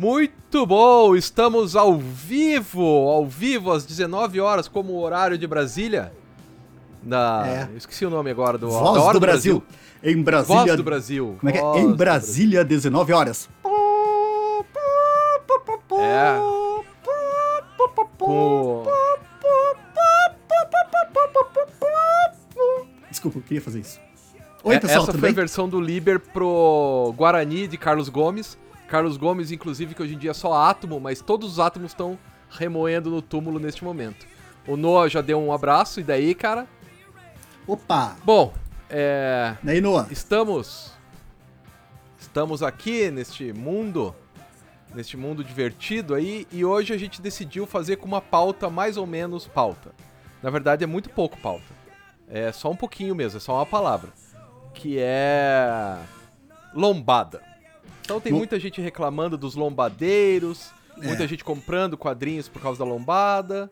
Muito bom, estamos ao vivo, ao vivo às 19 horas, como horário de Brasília. Da, É. eu esqueci o nome agora do Voz hora do Brasil. Em Brasília. Voz do Brasil. Como é que é? Voz Em do Brasília, 19 horas. É. Com... Desculpa, eu queria fazer isso. Oi, É, pessoal, Essa foi bem? a versão do Liber pro Guarani de Carlos Gomes. Carlos Gomes, inclusive, que hoje em dia é só átomo, mas todos os átomos estão remoendo no túmulo neste momento. O Noah já deu um abraço, e daí, cara? Opa! Bom, é. Daí, Noah? Estamos. Estamos aqui neste mundo. Neste mundo divertido aí. E hoje a gente decidiu fazer com uma pauta mais ou menos pauta. Na verdade é muito pouco pauta. É só um pouquinho mesmo, é só uma palavra. Que é. Lombada. Então tem muita gente reclamando dos lombadeiros. É. Muita gente comprando quadrinhos por causa da lombada.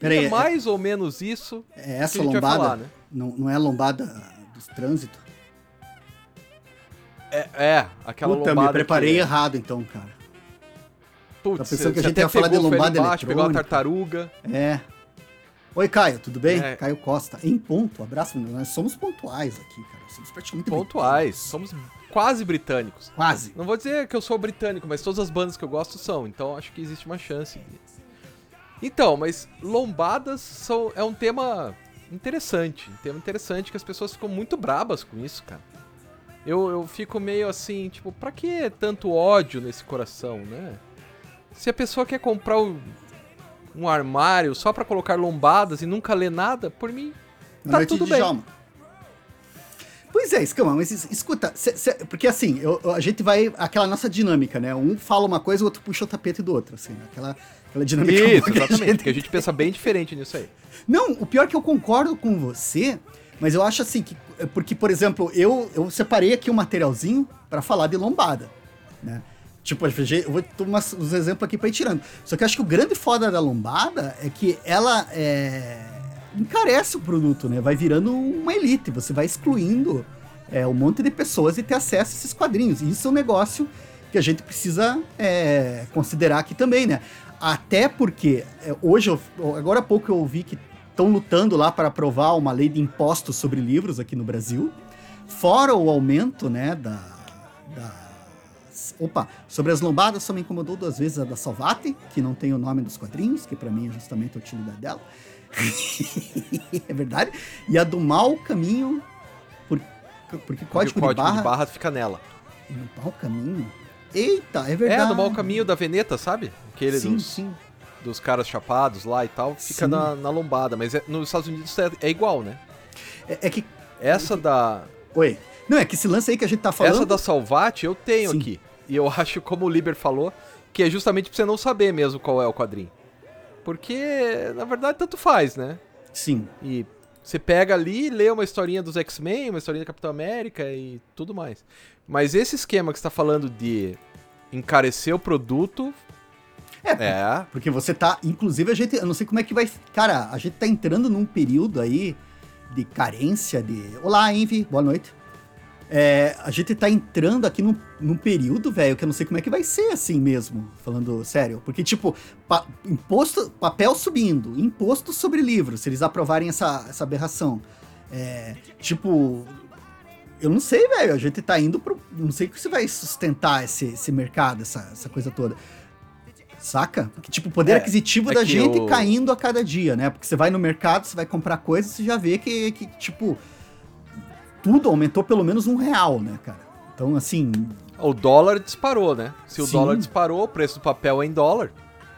Peraí, é é- mais ou menos isso. É essa lombada? falar, né? não, não é a lombada dos trânsito? É, é aquela Puta, lombada. me preparei que- errado então, cara. Putz, Tá pensando que a gente ia falar de lombada embaixo, pegou a tartaruga. É. Oi, Caio, tudo bem? É. Caio Costa. Em ponto, abraço, menino. Nós somos pontuais aqui, cara. Somos praticamente Pontuais. britânicos. Somos quase britânicos. Quase. Não vou dizer que eu sou britânico, mas todas as bandas que eu gosto são. Então acho que existe uma chance. Então, mas lombadas são, é um tema interessante. Um tema interessante que as pessoas ficam muito brabas com isso, cara. Eu, eu fico meio assim, tipo, pra que tanto ódio nesse coração, né? Se a pessoa quer comprar o- um armário só pra colocar lombadas e nunca ler nada, por mim, tá tudo bem. Djalma. Pois é, Escama, mas es- escuta, cê- cê- porque assim, eu- a gente vai. Aquela nossa dinâmica, né? Um fala uma coisa, o outro puxa o tapete do outro, assim, né? Aquela, aquela dinâmica. Isso, que a exatamente. gente Porque a gente pensa bem diferente nisso aí. Não, o pior é que eu concordo com você, mas eu acho assim que. Porque, por exemplo, eu, eu separei aqui um materialzinho pra falar de lombada, né? Tipo, eu vou tomar uns exemplos aqui pra ir tirando. Só que eu acho que o grande foda da lombada é que ela é, encarece o produto, né? Vai virando uma elite, você vai excluindo é, um monte de pessoas e ter acesso a esses quadrinhos. E isso é um negócio que a gente precisa é, considerar aqui também, né? Até porque é, hoje, eu- agora há pouco eu ouvi que estão lutando lá para aprovar uma lei de impostos sobre livros aqui no Brasil, fora o aumento, né, da, das- Opa, sobre as lombadas só me incomodou duas vezes a da Salvati, que não tem o nome dos quadrinhos, que para mim é justamente a utilidade dela. é verdade. E a do mau caminho, por, porque Porque código, o código de barra... de barra fica nela. No mau caminho? Eita, é verdade. É, do mau caminho da Veneta, sabe? Aquele Sim, dos, sim. dos caras chapados lá e tal, fica Sim. na, na lombada. Mas é- nos Estados Unidos é, é igual, né? É, é que... Essa da, Oi. Não, é que esse lance aí que a gente tá falando... essa da Salvati eu tenho Sim. aqui. E eu acho, como o Liber falou, que é justamente pra você não saber mesmo qual é o quadrinho. Porque, na verdade, tanto faz, né? Sim. E você pega ali, lê uma historinha dos X-Men, uma historinha do Capitão América e tudo mais. Mas esse esquema que você tá falando de encarecer o produto. É, É. Porque você tá, inclusive a gente, eu não sei como é que vai, cara, a gente tá entrando num período aí de carência de, olá Envy, boa noite. É, a gente tá entrando aqui num, num período, velho, que eu não sei como é que vai ser assim mesmo, falando sério. Porque, tipo, pa- imposto, papel subindo, imposto sobre livro, se eles aprovarem essa, essa aberração. É, tipo, eu não sei, velho, a gente tá indo pro. Não sei se vai sustentar esse, esse mercado, essa, essa coisa toda. Saca? Porque, tipo, o poder É, aquisitivo é da gente o- caindo a cada dia, né? Porque você vai no mercado, você vai comprar coisas, você já vê que, que, tipo, tudo aumentou pelo menos um real, né, cara? Então, assim, O dólar disparou, né? Se o Sim. dólar disparou, o preço do papel é em dólar.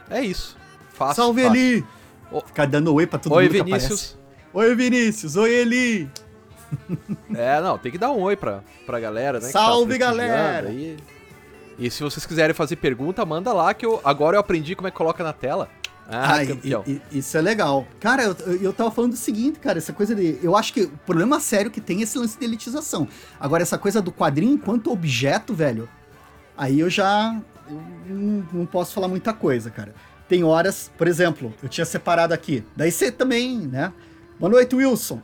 É isso. Fácil. salve fácil. Eli! Ô- Ficar dando oi pra todo Oi, mundo Vinícius. aparece. Oi, Vinícius! Oi, Eli! É, não, tem que dar um oi pra, pra galera, né? tá Salve, prestigiando galera! aí. E se vocês quiserem fazer pergunta, manda lá que eu agora eu aprendi como é que coloca na tela. Ah, e- campeão. e- e- isso é legal. Cara, eu, eu tava falando o seguinte, cara, essa coisa de. Eu acho que o problema sério que tem é esse lance de elitização. Agora, essa coisa do quadrinho enquanto objeto, velho, aí eu já. eu não, não posso falar muita coisa, cara. Tem horas, por exemplo, eu tinha separado aqui. Daí você também, né? Boa noite, Wilson.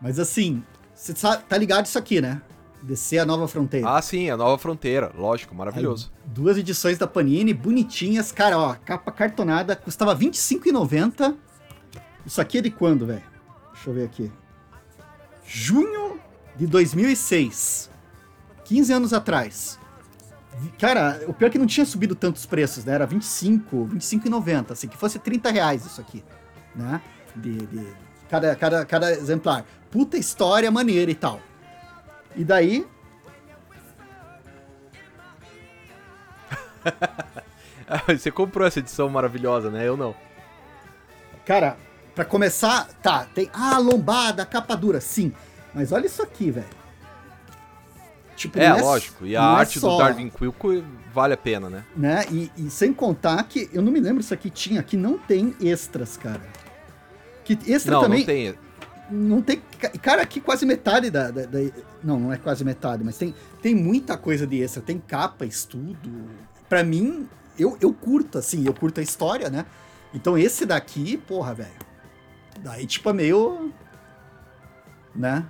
Mas assim, você tá ligado isso aqui, né? DC A Nova Fronteira. Ah, sim, A Nova Fronteira, lógico, maravilhoso. Aí, duas edições da Panini, bonitinhas. Cara, ó, capa cartonada, custava R$25,90. Isso aqui é de quando, velho? Deixa eu ver aqui. Junho de 2006. 15 anos atrás. Cara, o pior é que não tinha subido tantos preços, né? Era 25, 25,90, assim, que fosse 30 reais isso aqui, né? De, de cada, cada, cada exemplar. Puta história maneira e tal. E daí. Você comprou essa edição maravilhosa, né? Eu não. Cara, para começar, tá, tem. Ah, lombada, capa dura, sim. Mas olha isso aqui, velho. Tipo, é, é, lógico. E a arte é só, do Darwin Quilco vale a pena, né? Né? E, e, sem contar que eu não me lembro se aqui tinha, que não tem extras, cara. Que extra não, também. Não tem. Não tem. Cara, aqui quase metade da, da, da, Não, não é quase metade, mas tem, tem muita coisa de extra. Tem capa, estudo. Pra mim, eu, eu curto, assim, eu curto a história, né? Então esse daqui, porra, velho. Daí, tipo, é meio. Né?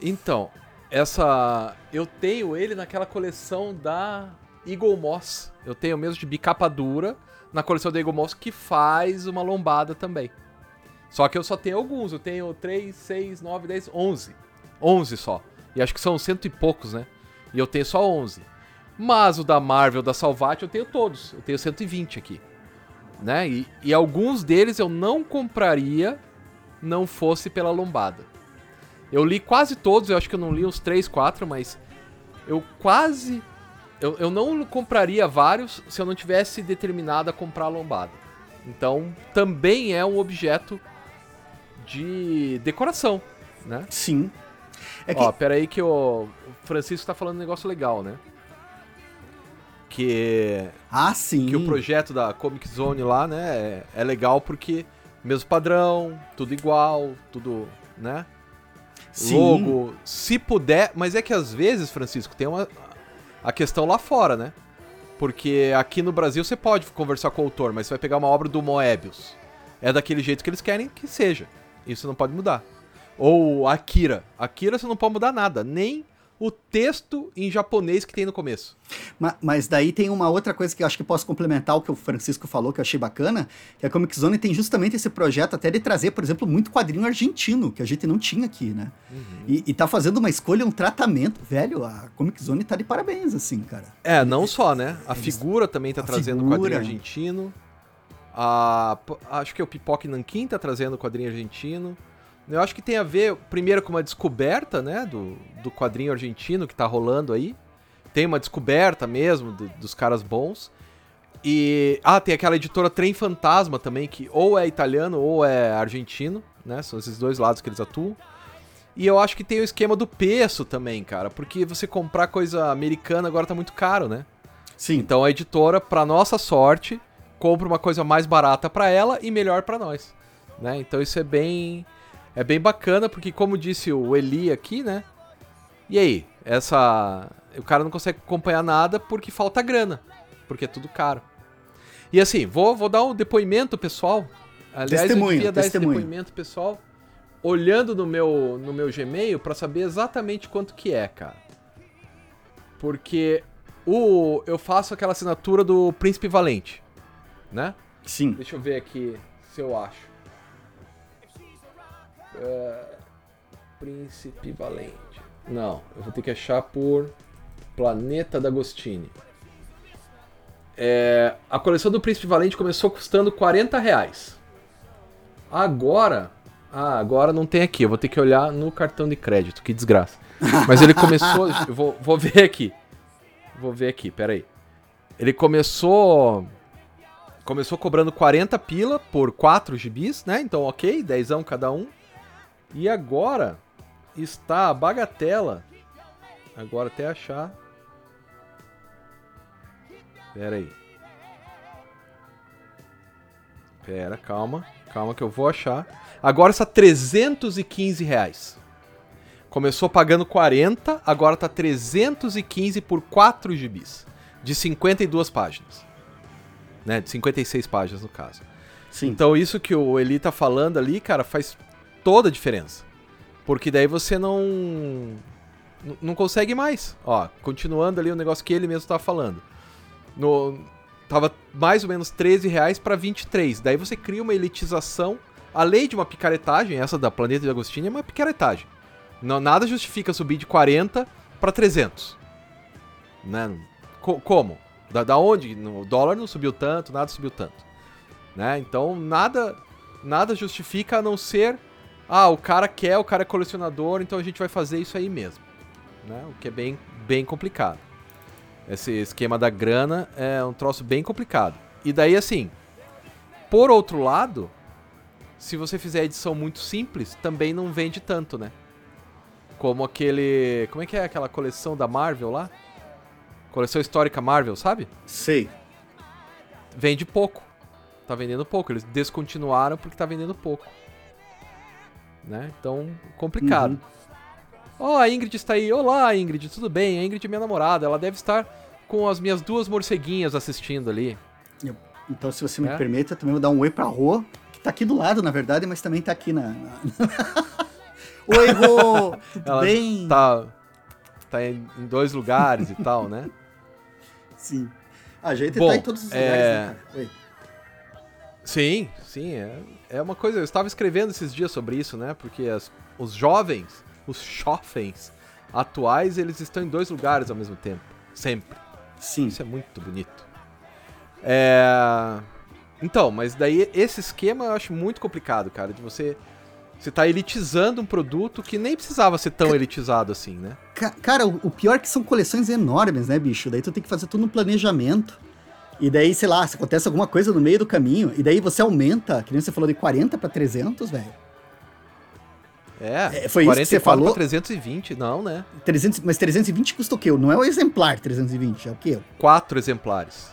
Então, essa. Eu tenho ele naquela coleção da Eagle Moss. Eu tenho mesmo de bicapa dura na coleção da Eagle Moss que faz uma lombada também. Só que eu só tenho alguns. Eu tenho 3, 6, 9, 10, 11. 11 só. E acho que são cento e poucos, né? E eu tenho só 11. Mas o da Marvel, da Salvat, eu tenho todos. Eu tenho 120 aqui. Né? E, e alguns deles eu não compraria não fosse pela lombada. Eu li quase todos, eu acho que eu não li uns 3, 4, mas eu quase. Eu, eu não compraria vários se eu não tivesse determinado a comprar a lombada. Então também é um objeto de decoração, né? Sim. É que... Ó, peraí que o Francisco tá falando um negócio legal, né? Que. Ah, sim. Que o projeto da Comic Zone lá, né, é, é legal porque mesmo padrão, tudo igual, tudo, né? Sim. Logo, se puder, mas é que às vezes, Francisco, tem uma a questão lá fora, né? Porque aqui no Brasil você pode conversar com o autor, mas você vai pegar uma obra do Moebius. É daquele jeito que eles querem que seja. Isso não pode mudar. Ou Akira. Akira você não pode mudar nada, nem o texto em japonês que tem no começo. Mas, mas, daí tem uma outra coisa que eu acho que posso complementar o que o Francisco falou, que eu achei bacana, que a Comic Zone tem justamente esse projeto até de trazer, por exemplo, muito quadrinho argentino, que a gente não tinha aqui, né? Uhum. E, e tá fazendo uma escolha, um tratamento. Velho, a Comic Zone tá de parabéns, assim, cara. É, não só, né? A figura também tá a trazendo figura... quadrinho argentino. A, acho que é o Pipoque Nankin tá trazendo quadrinho argentino. Eu acho que tem a ver, primeiro, com uma descoberta, né, do, do quadrinho argentino que tá rolando aí. Tem uma descoberta mesmo do, dos caras bons. E. Ah, tem aquela editora Trem Fantasma também, que ou é italiano ou é argentino, né? São esses dois lados que eles atuam. E eu acho que tem o esquema do preço também, cara, porque você comprar coisa americana agora tá muito caro, né? Sim. Então a editora, pra nossa sorte, compra uma coisa mais barata para ela e melhor para nós, né? Então isso é bem é bem bacana, porque como disse o Eli aqui, né? E aí, essa. O cara não consegue acompanhar nada porque falta grana. Porque é tudo caro. E assim, vou, vou dar um depoimento pessoal. Aliás, testemunho, eu devia dar testemunho. esse depoimento pessoal olhando no meu, no meu Gmail para saber exatamente quanto que é, cara. Porque o, eu faço aquela assinatura do Príncipe Valente, né? Sim. Deixa eu ver aqui se eu acho. Uh, Príncipe Valente. Não, eu vou ter que achar por Planeta D'Agostini. É, a coleção do Príncipe Valente começou custando 40 reais. Agora. Ah, agora não tem aqui. Eu vou ter que olhar no cartão de crédito. Que desgraça. Mas ele começou. eu vou, vou ver aqui. Vou ver aqui, peraí. Ele começou. Começou cobrando 40 pila por 4 gibis, né? Então, ok, 10 cada um. E agora está a bagatela. Agora até achar. Pera aí. Pera, calma. Calma que eu vou achar. Agora está 315 reais. Começou pagando 40, agora está 315 por 4 gibis. De 52 páginas. Né? De 56 páginas no caso. Sim. Então isso que o Eli tá falando ali, cara, faz toda a diferença. Porque daí você não não consegue mais. Ó, continuando ali o negócio que ele mesmo estava falando. No, tava mais ou menos 13 reais para 23. Daí você cria uma elitização. A lei de uma picaretagem, essa da Planeta de Agostinho, é uma picaretagem. Não, nada justifica subir de 40 para 300. Né? Co como? Da, da onde? O dólar não subiu tanto, nada subiu tanto. Né? Então nada nada justifica a não ser ah, o cara quer, o cara é colecionador, então a gente vai fazer isso aí mesmo. Né? O que é bem, bem complicado. Esse esquema da grana é um troço bem complicado. E daí, assim, por outro lado, se você fizer edição muito simples, também não vende tanto, né? Como aquele. Como é que é aquela coleção da Marvel lá? Coleção histórica Marvel, sabe? Sei. Vende pouco. Tá vendendo pouco. Eles descontinuaram porque tá vendendo pouco né? Então, complicado. Uhum. Ó, oh, a Ingrid está aí. Olá, Ingrid, tudo bem? A Ingrid é minha namorada. Ela deve estar com as minhas duas morceguinhas assistindo ali. Então, se você me é? permite, eu também vou dar um oi pra Rô, que tá aqui do lado, na verdade, mas também tá aqui na. na... oi, Rô! Tudo Ela bem? Tá, tá em, dois lugares e tal, né? Sim. A gente Bom, tá em todos os lugares, é... né, cara? Oi. Sim, sim. É, é uma coisa. Eu estava escrevendo esses dias sobre isso, né? Porque as, os jovens, os jovens atuais, eles estão em dois lugares ao mesmo tempo. Sempre. Sim. Isso é muito bonito. É. Então, mas daí esse esquema eu acho muito complicado, cara, de você você tá elitizando um produto que nem precisava ser tão elitizado assim, né? Cara, o pior é que são coleções enormes, né, bicho? Daí tu tem que fazer tudo no planejamento. E daí, sei lá, se acontece alguma coisa no meio do caminho, e daí você aumenta, que nem você falou, de 40 para 300, velho. É, é, foi isso que você falou. 320, não, né? 300, mas 320 custa o quê? Não é o exemplar 320, é o quê? Quatro exemplares.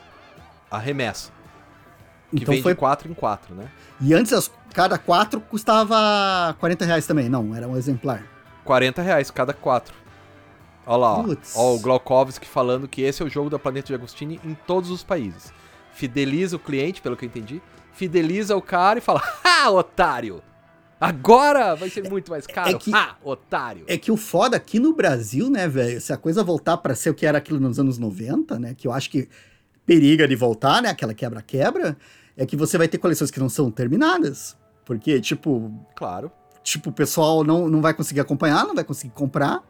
A remessa. Que então vem foi... de 4 em 4, né? E antes, as, cada 4 custava 40 reais também. Não, era um exemplar. 40 reais cada 4. Olha lá, ó. ó. o Glaukovski falando que esse é o jogo da Planeta de Agostini em todos os países. Fideliza o cliente, pelo que eu entendi. Fideliza o cara e fala: Ha, otário! Agora vai ser muito mais caro. É que, ha, otário! É que o foda aqui no Brasil, né, velho? Se a coisa voltar para ser o que era aquilo nos anos 90, né? Que eu acho que periga de voltar, né? Aquela quebra-quebra. É que você vai ter coleções que não são terminadas. Porque, tipo. Claro. Tipo, o pessoal não, não vai conseguir acompanhar, não vai conseguir comprar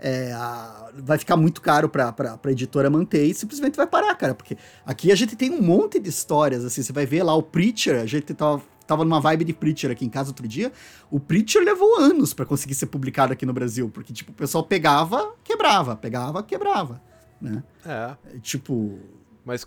é, a, vai ficar muito caro pra, pra, pra editora manter e simplesmente vai parar, cara. Porque aqui a gente tem um monte de histórias, assim, você vai ver lá o Preacher, a gente tava, tava numa vibe de Preacher aqui em casa outro dia. O Preacher levou anos para conseguir ser publicado aqui no Brasil, porque, tipo, o pessoal pegava, quebrava, pegava, quebrava, né? É. é tipo... Mas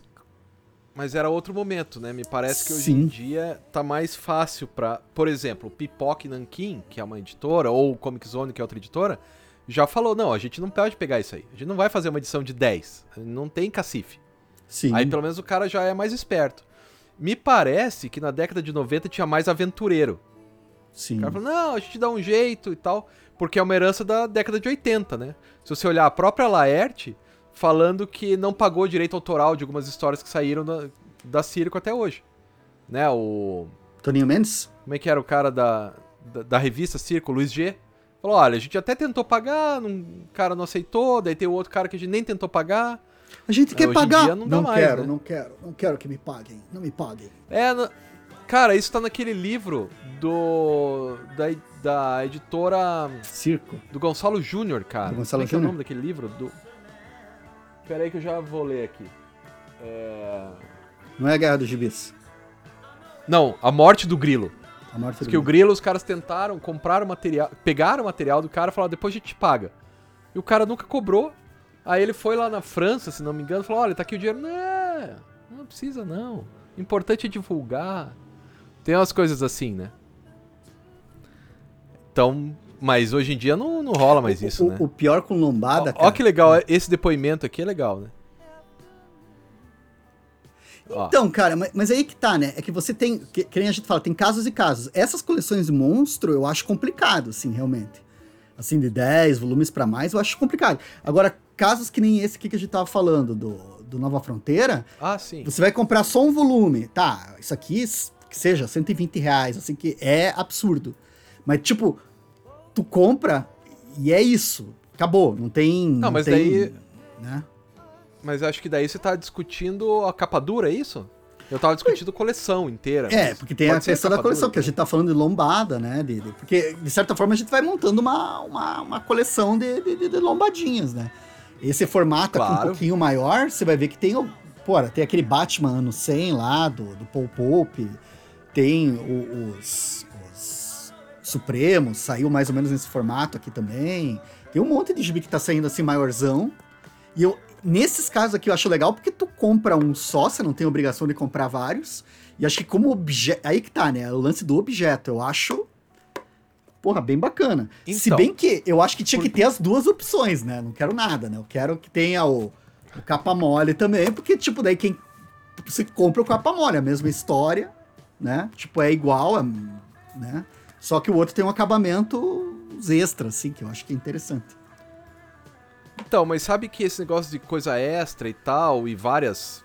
mas era outro momento, né? Me parece que hoje Sim. em dia tá mais fácil para, por exemplo, Pipoque Nankin, que é uma editora, ou Comic Zone, que é outra editora, já falou, não, a gente não pode pegar isso aí. A gente não vai fazer uma edição de 10. Não tem cacife. Sim. Aí pelo menos o cara já é mais esperto. Me parece que na década de 90 tinha mais aventureiro. Sim. O cara falou, não, a gente dá um jeito e tal. Porque é uma herança da década de 80, né? Se você olhar a própria Laerte falando que não pagou direito autoral de algumas histórias que saíram da, da Circo até hoje. Né? O. Toninho Mendes? Como é que era o cara da, da, da revista Circo? Luiz G. Falou, olha, a gente até tentou pagar, um cara não aceitou, daí tem o outro cara que a gente nem tentou pagar. A gente quer pagar. não, não mais, quero, né? não quero, não quero que me paguem, não me paguem. É, no... cara, isso tá naquele livro do da, da editora Circo, do Gonçalo Júnior, cara. Do Gonçalo Como é, é o nome daquele livro? Do Pera aí que eu já vou ler aqui. É... Não é a Guerra dos Gibis. Não, A Morte do Grilo. A morte que o grilo, os caras tentaram, comprar o material, pegaram o material do cara e falaram, depois a gente paga. E o cara nunca cobrou. Aí ele foi lá na França, se não me engano, e falou, olha, tá aqui o dinheiro. Não, não precisa não. Importante é divulgar. Tem umas coisas assim, né? Então, mas hoje em dia não, não rola mais o, isso, o, né? O pior com lombada, ó, cara. Ó que legal, esse depoimento aqui é legal, né? Então, cara, mas, mas, aí que tá, né? É que você tem, que, que nem a gente fala, tem casos e casos. Essas coleções monstro eu acho complicado, assim, realmente. Assim, de 10 volumes para mais, eu acho complicado. Agora, casos que nem esse aqui que a gente tava falando, do, do Nova Fronteira. Ah, sim. Você vai comprar só um volume. Tá, isso aqui, que seja 120 reais, assim, que é absurdo. Mas, tipo, tu compra e é isso. acabou, não tem. Não, mas tem, daí- Né? Mas acho que daí você tá discutindo a capa dura, é isso? Eu tava discutindo coleção inteira. É, porque tem a questão da coleção, dura que a gente tá falando de lombada, né? De, de- porque, de certa forma, a gente vai montando uma, uma, uma coleção de, de, de- lombadinhas, né? Esse formato aqui um Claro. pouquinho maior, você vai ver que tem, pô, tem aquele Batman ano 100 lá, do, do Paul Pope, tem os, os Supremos, saiu mais ou menos nesse formato aqui também. Tem um monte de gibi que tá saindo assim maiorzão. E eu, nesses casos aqui eu acho legal porque tu compra um só, você não tem obrigação de comprar vários. E acho que como objeto. Aí que tá, né? O lance do objeto. Eu acho. Porra, bem bacana. Se Então, bem que eu acho que tinha que ter as duas opções, né? Não quero nada, né? Eu quero que tenha o, o capa mole também, porque, tipo, daí quem. Você compra o capa mole, a mesma história, né? Tipo, é igual, é, né? Só que o outro tem um acabamento extra, assim, que eu acho que é interessante. Então, mas sabe que esse negócio de coisa extra e tal, e várias.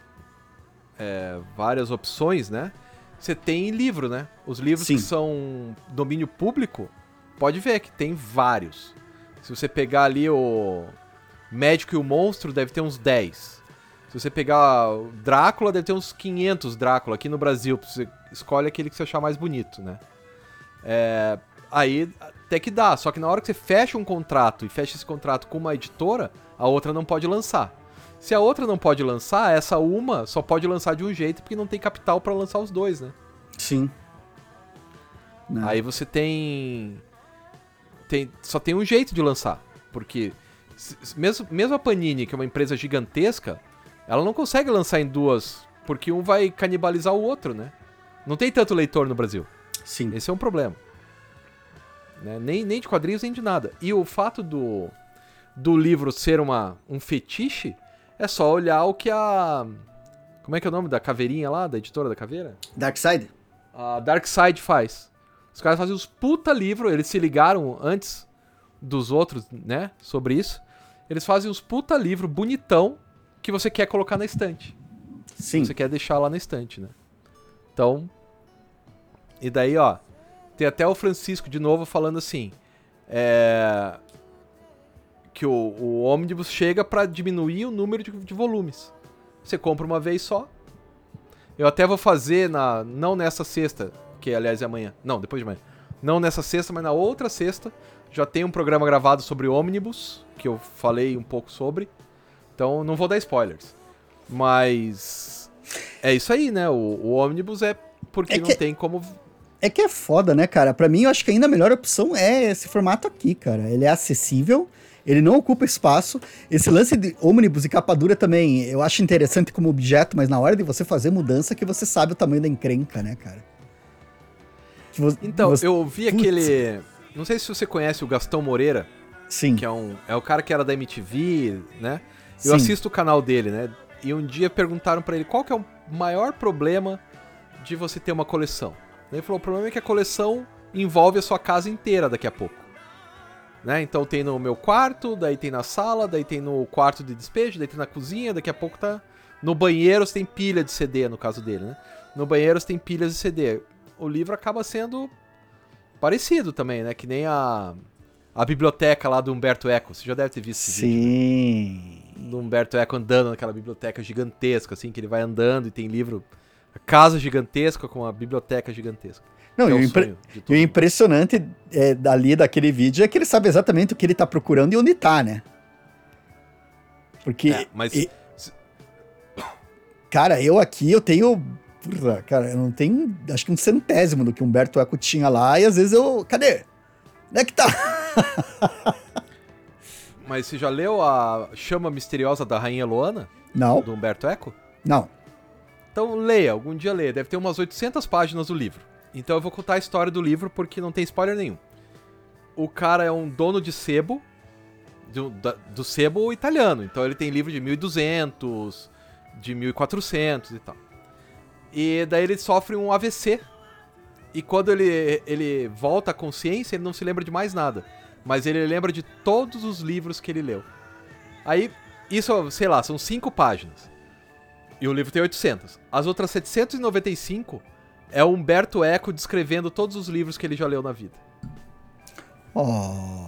é, várias opções, né? Você tem livro, né? Os livros Sim. que são domínio público, pode ver que tem vários. Se você pegar ali o Médico e o Monstro, deve ter uns 10. Se você pegar o Drácula, deve ter uns 500 Drácula aqui no Brasil. Você escolhe aquele que você achar mais bonito, né? É, aí até que dá, só que na hora que você fecha um contrato e fecha esse contrato com uma editora, a outra não pode lançar. Se a outra não pode lançar, essa uma só pode lançar de um jeito porque não tem capital pra lançar os dois, né? Sim. Né? Aí você tem tem só tem um jeito de lançar, porque mesmo mesmo a Panini, que é uma empresa gigantesca, ela não consegue lançar em duas, porque um vai canibalizar o outro, né? Não tem tanto leitor no Brasil. Sim. Esse é um problema. Né? Nem, nem de quadrinhos, nem de nada. E o fato do, do livro ser uma, um fetiche é só olhar o que a. Como é que é o nome da caveirinha lá, da editora da caveira? Darkseid? A Dark Side faz. Os caras fazem os puta livro, eles se ligaram antes dos outros, né, sobre isso. Eles fazem uns puta livro bonitão que você quer colocar na estante. Sim. Você quer deixar lá na estante, né? Então. E daí, ó. Tem até o Francisco de novo falando assim. É. Que o, o ônibus chega pra diminuir o número de, de volumes. Você compra uma vez só. Eu até vou fazer na. Não nessa sexta, que aliás é amanhã. Não, depois de amanhã. Não nessa sexta, mas na outra sexta. Já tem um programa gravado sobre ônibus, que eu falei um pouco sobre. Então não vou dar spoilers. Mas. É isso aí, né? O, o ônibus é porque É não que- tem como. É que é foda, né, cara? Pra mim, eu acho que ainda a melhor opção é esse formato aqui, cara. Ele é acessível, ele não ocupa espaço. Esse lance de ônibus e capa dura também, eu acho interessante como objeto, mas na hora de você fazer mudança que você sabe o tamanho da encrenca, né, cara? Que vo- Então, você- eu vi Putz. aquele. Não sei se você conhece o Gastão Moreira, Sim, que é um. É o cara que era da MTV, né? Eu sim. assisto o canal dele, né? E um dia perguntaram pra ele qual que é o maior problema de você ter uma coleção. Ele falou: o problema é que a coleção envolve a sua casa inteira daqui a pouco. Né? Então tem no meu quarto, daí tem na sala, daí tem no quarto de despejo, daí tem na cozinha, daqui a pouco tá. No banheiro você tem pilha de CD, no caso dele, né? No banheiro você tem pilhas de CD. O livro acaba sendo parecido também, né? Que nem a, a biblioteca lá do Humberto Eco. Você já deve ter visto esse vídeo Sim. do Humberto Eco andando naquela biblioteca gigantesca, assim, que ele vai andando e tem livro. Casa gigantesca com a biblioteca gigantesca. Não, e é impre- e todo o impressionante é, dali daquele vídeo é que ele sabe exatamente o que ele tá procurando e onde tá, né? Porque, É, mas e- cara, eu aqui, eu tenho. Porra, cara, eu não tenho. Acho que um centésimo do que Humberto Eco tinha lá, e às vezes eu. Cadê? Onde é que tá? Mas você já leu a Chama Misteriosa da Rainha Luana, Não, do Humberto Eco? não. Então leia, algum dia leia. Deve ter umas 800 páginas do livro. Então eu vou contar a história do livro porque não tem spoiler nenhum. O cara é um dono de sebo, do, da- do sebo italiano. Então ele tem livro de 1200, de 1400 e tal. E daí ele sofre um AVC. E quando ele, ele volta à consciência, ele não se lembra de mais nada. Mas ele lembra de todos os livros que ele leu. Aí, isso, sei lá, são cinco páginas. E o livro tem 800. As outras 795 é o Humberto Eco descrevendo todos os livros que ele já leu na vida. Oh.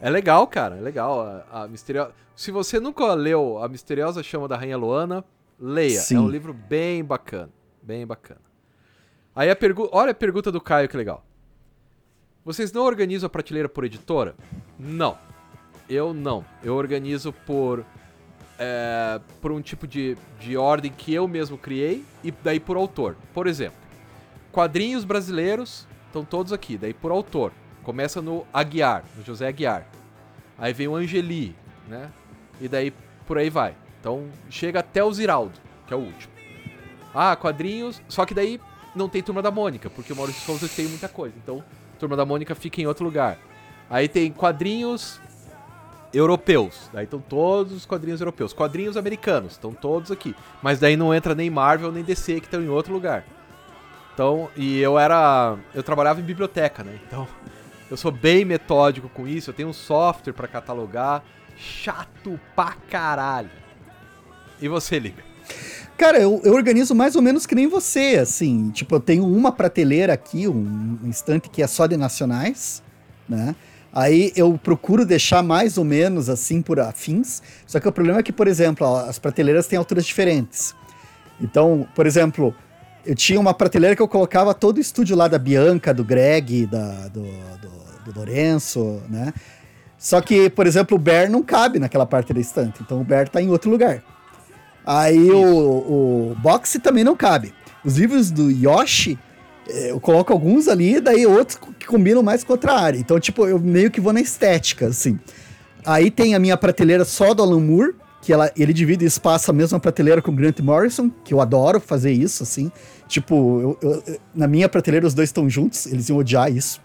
É legal, cara, é legal. A, a misterio... Se você nunca leu A Misteriosa Chama da Rainha Luana, leia. Sim. É um livro bem bacana. Bem bacana. Aí a pergunta. Olha a pergunta do Caio, que legal. Vocês não organizam a prateleira por editora? Não. Eu não. Eu organizo por. É, por um tipo de, de ordem que eu mesmo criei e daí por autor. Por exemplo, quadrinhos brasileiros estão todos aqui, daí por autor. Começa no Aguiar, no José Aguiar. Aí vem o Angeli, né? E daí por aí vai. Então chega até o Ziraldo, que é o último. Ah, quadrinhos. Só que daí não tem Turma da Mônica, porque o Maurício Souza tem muita coisa. Então, Turma da Mônica fica em outro lugar. Aí tem quadrinhos europeus. Daí estão todos os quadrinhos europeus. Quadrinhos americanos, estão todos aqui. Mas daí não entra nem Marvel nem DC, que estão em outro lugar. Então, e eu era. Eu trabalhava em biblioteca, né? Então, eu sou bem metódico com isso. Eu tenho um software para catalogar. Chato pra caralho. E você, Liga? Cara, eu, eu, organizo mais ou menos que nem você, assim. Tipo, eu tenho uma prateleira aqui, um, um instante que é só de nacionais, né? Aí eu procuro deixar mais ou menos assim por afins. Só que o problema é que, por exemplo, ó, as prateleiras têm alturas diferentes. Então, por exemplo, eu tinha uma prateleira que eu colocava todo o estúdio lá da Bianca, do Greg, da, do, do, do Lourenço, né? Só que, por exemplo, o Bear não cabe naquela parte da estante. Então o Bear tá em outro lugar. Aí o, o boxe também não cabe. Os livros do Yoshi eu coloco alguns ali, daí outros que combinam mais com outra área. Então, tipo, eu meio que vou na estética, assim. Aí tem a minha prateleira só do Alan Moore, que ela, ele divide espaço a mesma prateleira com o Grant Morrison, que eu adoro fazer isso, assim. Tipo, eu, eu, na minha prateleira os dois estão juntos, eles iam odiar isso.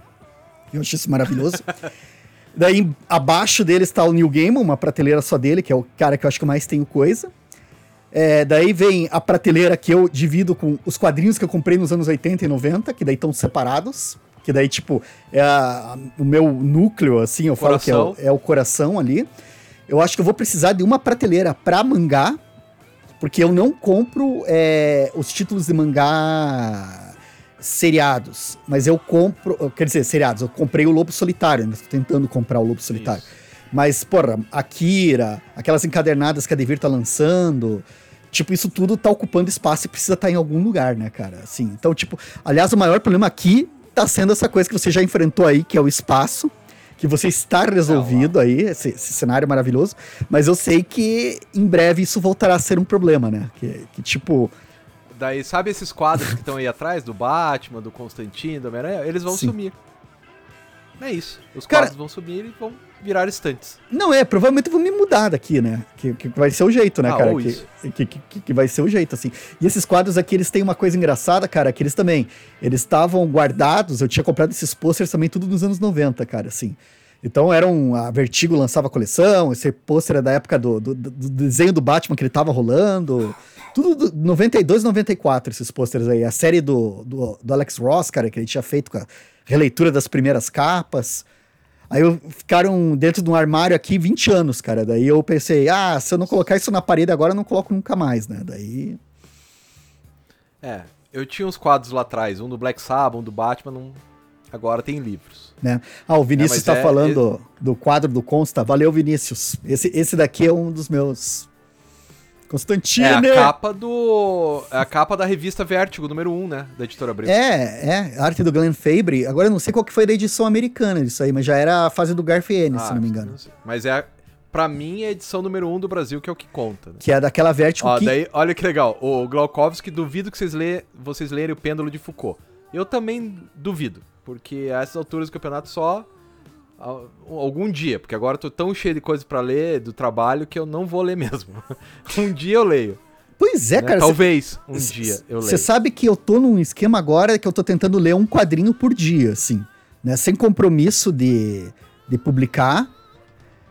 Eu acho isso maravilhoso. Daí, abaixo dele está o Neil Gaiman, uma prateleira só dele, que é o cara que eu acho que mais tenho coisa. É, daí vem a prateleira que eu divido com os quadrinhos que eu comprei nos anos 80 e 90, que daí estão separados. Que daí, tipo, é a, o meu núcleo, assim, eu coração. falo que é o, é o coração ali. Eu acho que eu vou precisar de uma prateleira pra mangá, porque eu não compro é, os títulos de mangá seriados, mas eu compro, quer dizer, seriados, eu comprei o Lobo Solitário, ainda estou tentando comprar o Lobo Solitário. Isso. Mas, porra, Akira, aquelas encadernadas que a Devir tá lançando, Tipo, isso tudo tá ocupando espaço e precisa estar tá em algum lugar, né, cara? Assim, então, tipo, aliás, o maior problema aqui tá sendo essa coisa que você já enfrentou aí, que é o espaço, que você está resolvido aí, esse, esse, cenário maravilhoso, mas eu sei que em breve isso voltará a ser um problema, né? Que, que tipo. Daí, sabe esses quadros que estão aí atrás, do Batman, do Constantino, do Homem-Aranha? Eles vão Sim. sumir. É isso. Os Cara, quadros vão sumir e vão virar estantes. Não, é, provavelmente eu vou me mudar daqui, né? Que, que vai ser o jeito, né, ah, cara? Que, que, que, que, vai ser o jeito, assim. E esses quadros aqui, eles têm uma coisa engraçada, cara, que eles também, eles estavam guardados, eu tinha comprado esses posters também tudo nos anos 90, cara, assim. Então eram, a Vertigo lançava a coleção, esse pôster é da época do, do, do, desenho do Batman que ele tava rolando, tudo do 92, 94 esses pôsteres aí. A série do, do, do Alex Ross, cara, que ele tinha feito com a releitura das primeiras capas. Aí eu ficaram dentro de um armário aqui 20 anos, cara. Daí eu pensei, ah, se eu não colocar isso na parede agora, eu não coloco nunca mais, né? Daí. É, eu tinha uns quadros lá atrás, um do Black Sabbath, um do Batman, não... agora tem livros. Né? Ah, o Vinícius está é, falando é... do quadro do Consta. Valeu, Vinícius. Esse, esse daqui é um dos meus Constantine. É a capa do. É a capa da revista Vertigo, número 1, né? Da editora Abril. É, é. arte do Glenn Fabre. Agora eu não sei qual que foi da edição americana disso aí, mas já era a fase do Garfiene, ah, se não me engano. Não mas é a, pra mim é a edição número 1 do Brasil, que é o que conta. Né? Que é daquela Vertigo Ó, que... daí, olha que legal. O Glaukovski, duvido que vocês, lê, vocês lerem o Pêndulo de Foucault. Eu também duvido, porque a essas alturas do campeonato só algum dia, porque agora eu tô tão cheio de coisas para ler do trabalho que eu não vou ler mesmo. um dia eu leio. Pois é, né? cara. Talvez cê, um dia eu leio. Você sabe que eu tô num esquema agora que eu tô tentando ler um quadrinho por dia, assim, né? Sem compromisso de, de publicar,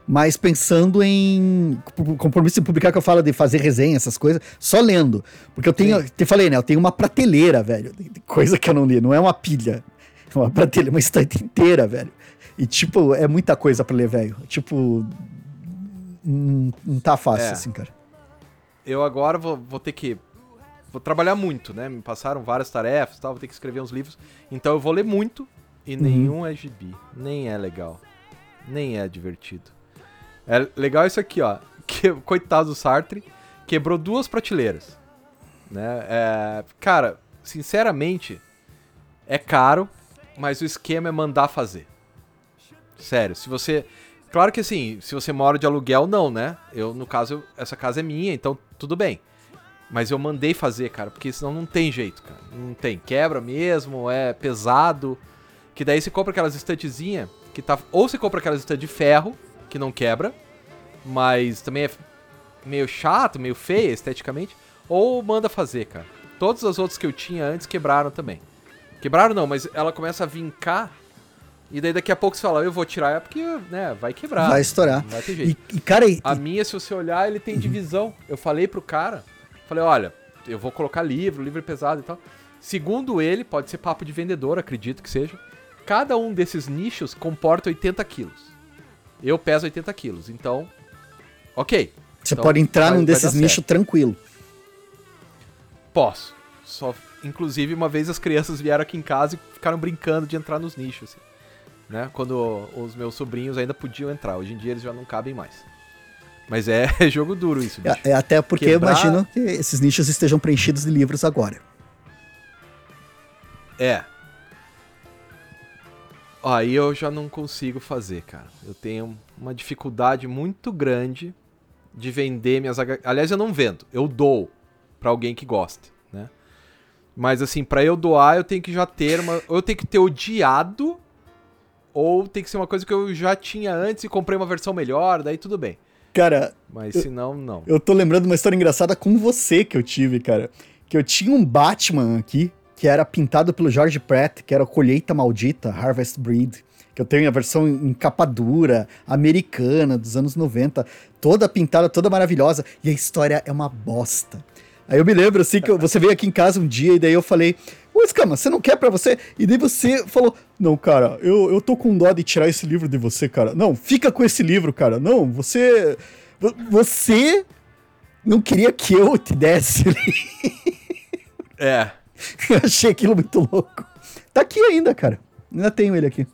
mas pensando em compromisso de publicar que eu falo de fazer resenha, essas coisas, só lendo. Porque eu tenho, Sim. te falei, né? Eu tenho uma prateleira, velho, coisa que eu não li, não é uma pilha. É uma prateleira, uma estante inteira, velho. E, tipo, é muita coisa pra ler, velho. Tipo, não, não tá fácil, é. assim, cara. Eu agora vou, vou ter que. Vou trabalhar muito, né? Me passaram várias tarefas tal, vou ter que escrever uns livros. Então eu vou ler muito e uhum. nenhum é gibi. Nem é legal. Nem é divertido. É legal isso aqui, ó. Que, coitado do Sartre, quebrou duas prateleiras. Né? É, cara, sinceramente, é caro, mas o esquema é mandar fazer. Sério, se você. Claro que assim, se você mora de aluguel, não, né? Eu, no caso, essa casa é minha, então tudo bem. Mas eu mandei fazer, cara, porque senão não tem jeito, cara. Não tem. Quebra mesmo, é pesado. Que daí você compra aquelas estantezinhas que tá. Ou você compra aquelas estantes de ferro, que não quebra, mas também é meio chato, meio feia esteticamente. Ou manda fazer, cara. Todas as outras que eu tinha antes quebraram também. Quebraram não, mas ela começa a vincar. E daí daqui a pouco você fala, eu vou tirar, é porque, né, vai quebrar. Vai estourar. Vai ter jeito. E, e cara, e, A minha, se você olhar, ele tem divisão. Eu falei pro cara, falei, olha, eu vou colocar livro, livro pesado e tal. Segundo ele, pode ser papo de vendedor, acredito que seja. Cada um desses nichos comporta 80 quilos. Eu peso 80 quilos, então. Ok. você Então, pode entrar vai- num desses nichos tranquilo. Posso. Só, inclusive, uma vez as crianças vieram aqui em casa e ficaram brincando de entrar nos nichos. assim, né? Quando os meus sobrinhos ainda podiam entrar. Hoje em dia eles já não cabem mais. Mas é jogo duro isso, bicho. É, é até porque Quebrar- eu imagino que esses nichos estejam preenchidos de livros agora. É. Aí eu já não consigo fazer, cara. Eu tenho uma dificuldade muito grande de vender minhas H... Aliás, eu não vendo, eu dou pra alguém que goste, né? Mas assim, pra eu doar, eu tenho que já ter uma, eu tenho que ter odiado ou tem que ser uma coisa que eu já tinha antes e comprei uma versão melhor, daí tudo bem. Cara, Mas se não, não. eu tô lembrando uma história engraçada com você que eu tive, cara. Que eu tinha um Batman aqui, que era pintado pelo George Pratt, que era Colheita Maldita, Harvest Breed. Que eu tenho a versão em capa dura, americana, dos anos 90, toda pintada, toda maravilhosa, e a história é uma bosta. Aí eu me lembro, assim, que você veio aqui em casa um dia, e daí eu falei, ô Escama, você não quer pra você? E daí você falou, não, cara, eu, eu tô com dó de tirar esse livro de você, cara. Não, fica com esse livro, cara. Não, você... vo- Você não queria que eu te desse É. Eu achei aquilo muito louco. Tá aqui ainda, cara. Ainda tenho ele aqui.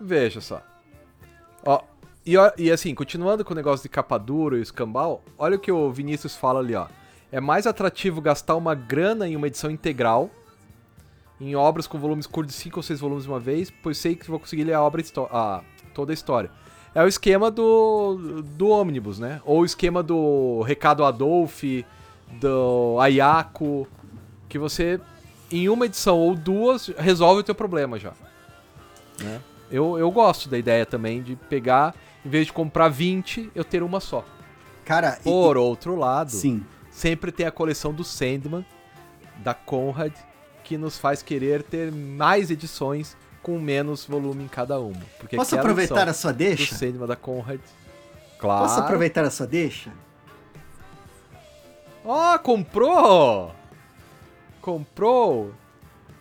Veja só. Ó, e, ó- e assim, continuando com o negócio de capa dura e escambau, olha o que o Vinícius fala ali, ó. É mais atrativo gastar uma grana em uma edição integral, em obras com volumes curtos de 5 ou 6 volumes de uma vez, pois sei que vou conseguir ler a obra a, toda a história. É o esquema do, do ônibus, né? Ou o esquema do Recado Adolf, do Ayako, que você, em uma edição ou duas, resolve o teu problema já. Né? Eu, eu gosto da ideia também de pegar, em vez de comprar 20, eu ter uma só. Cara, e- Por outro lado, sim. sempre tem a coleção do Sandman, da Conrad, que nos faz querer ter mais edições com menos volume em cada uma. Porque Posso aproveitar a sua do deixa? Sandman da Conrad. Claro. Posso aproveitar a sua deixa? Ó, comprou! Comprou!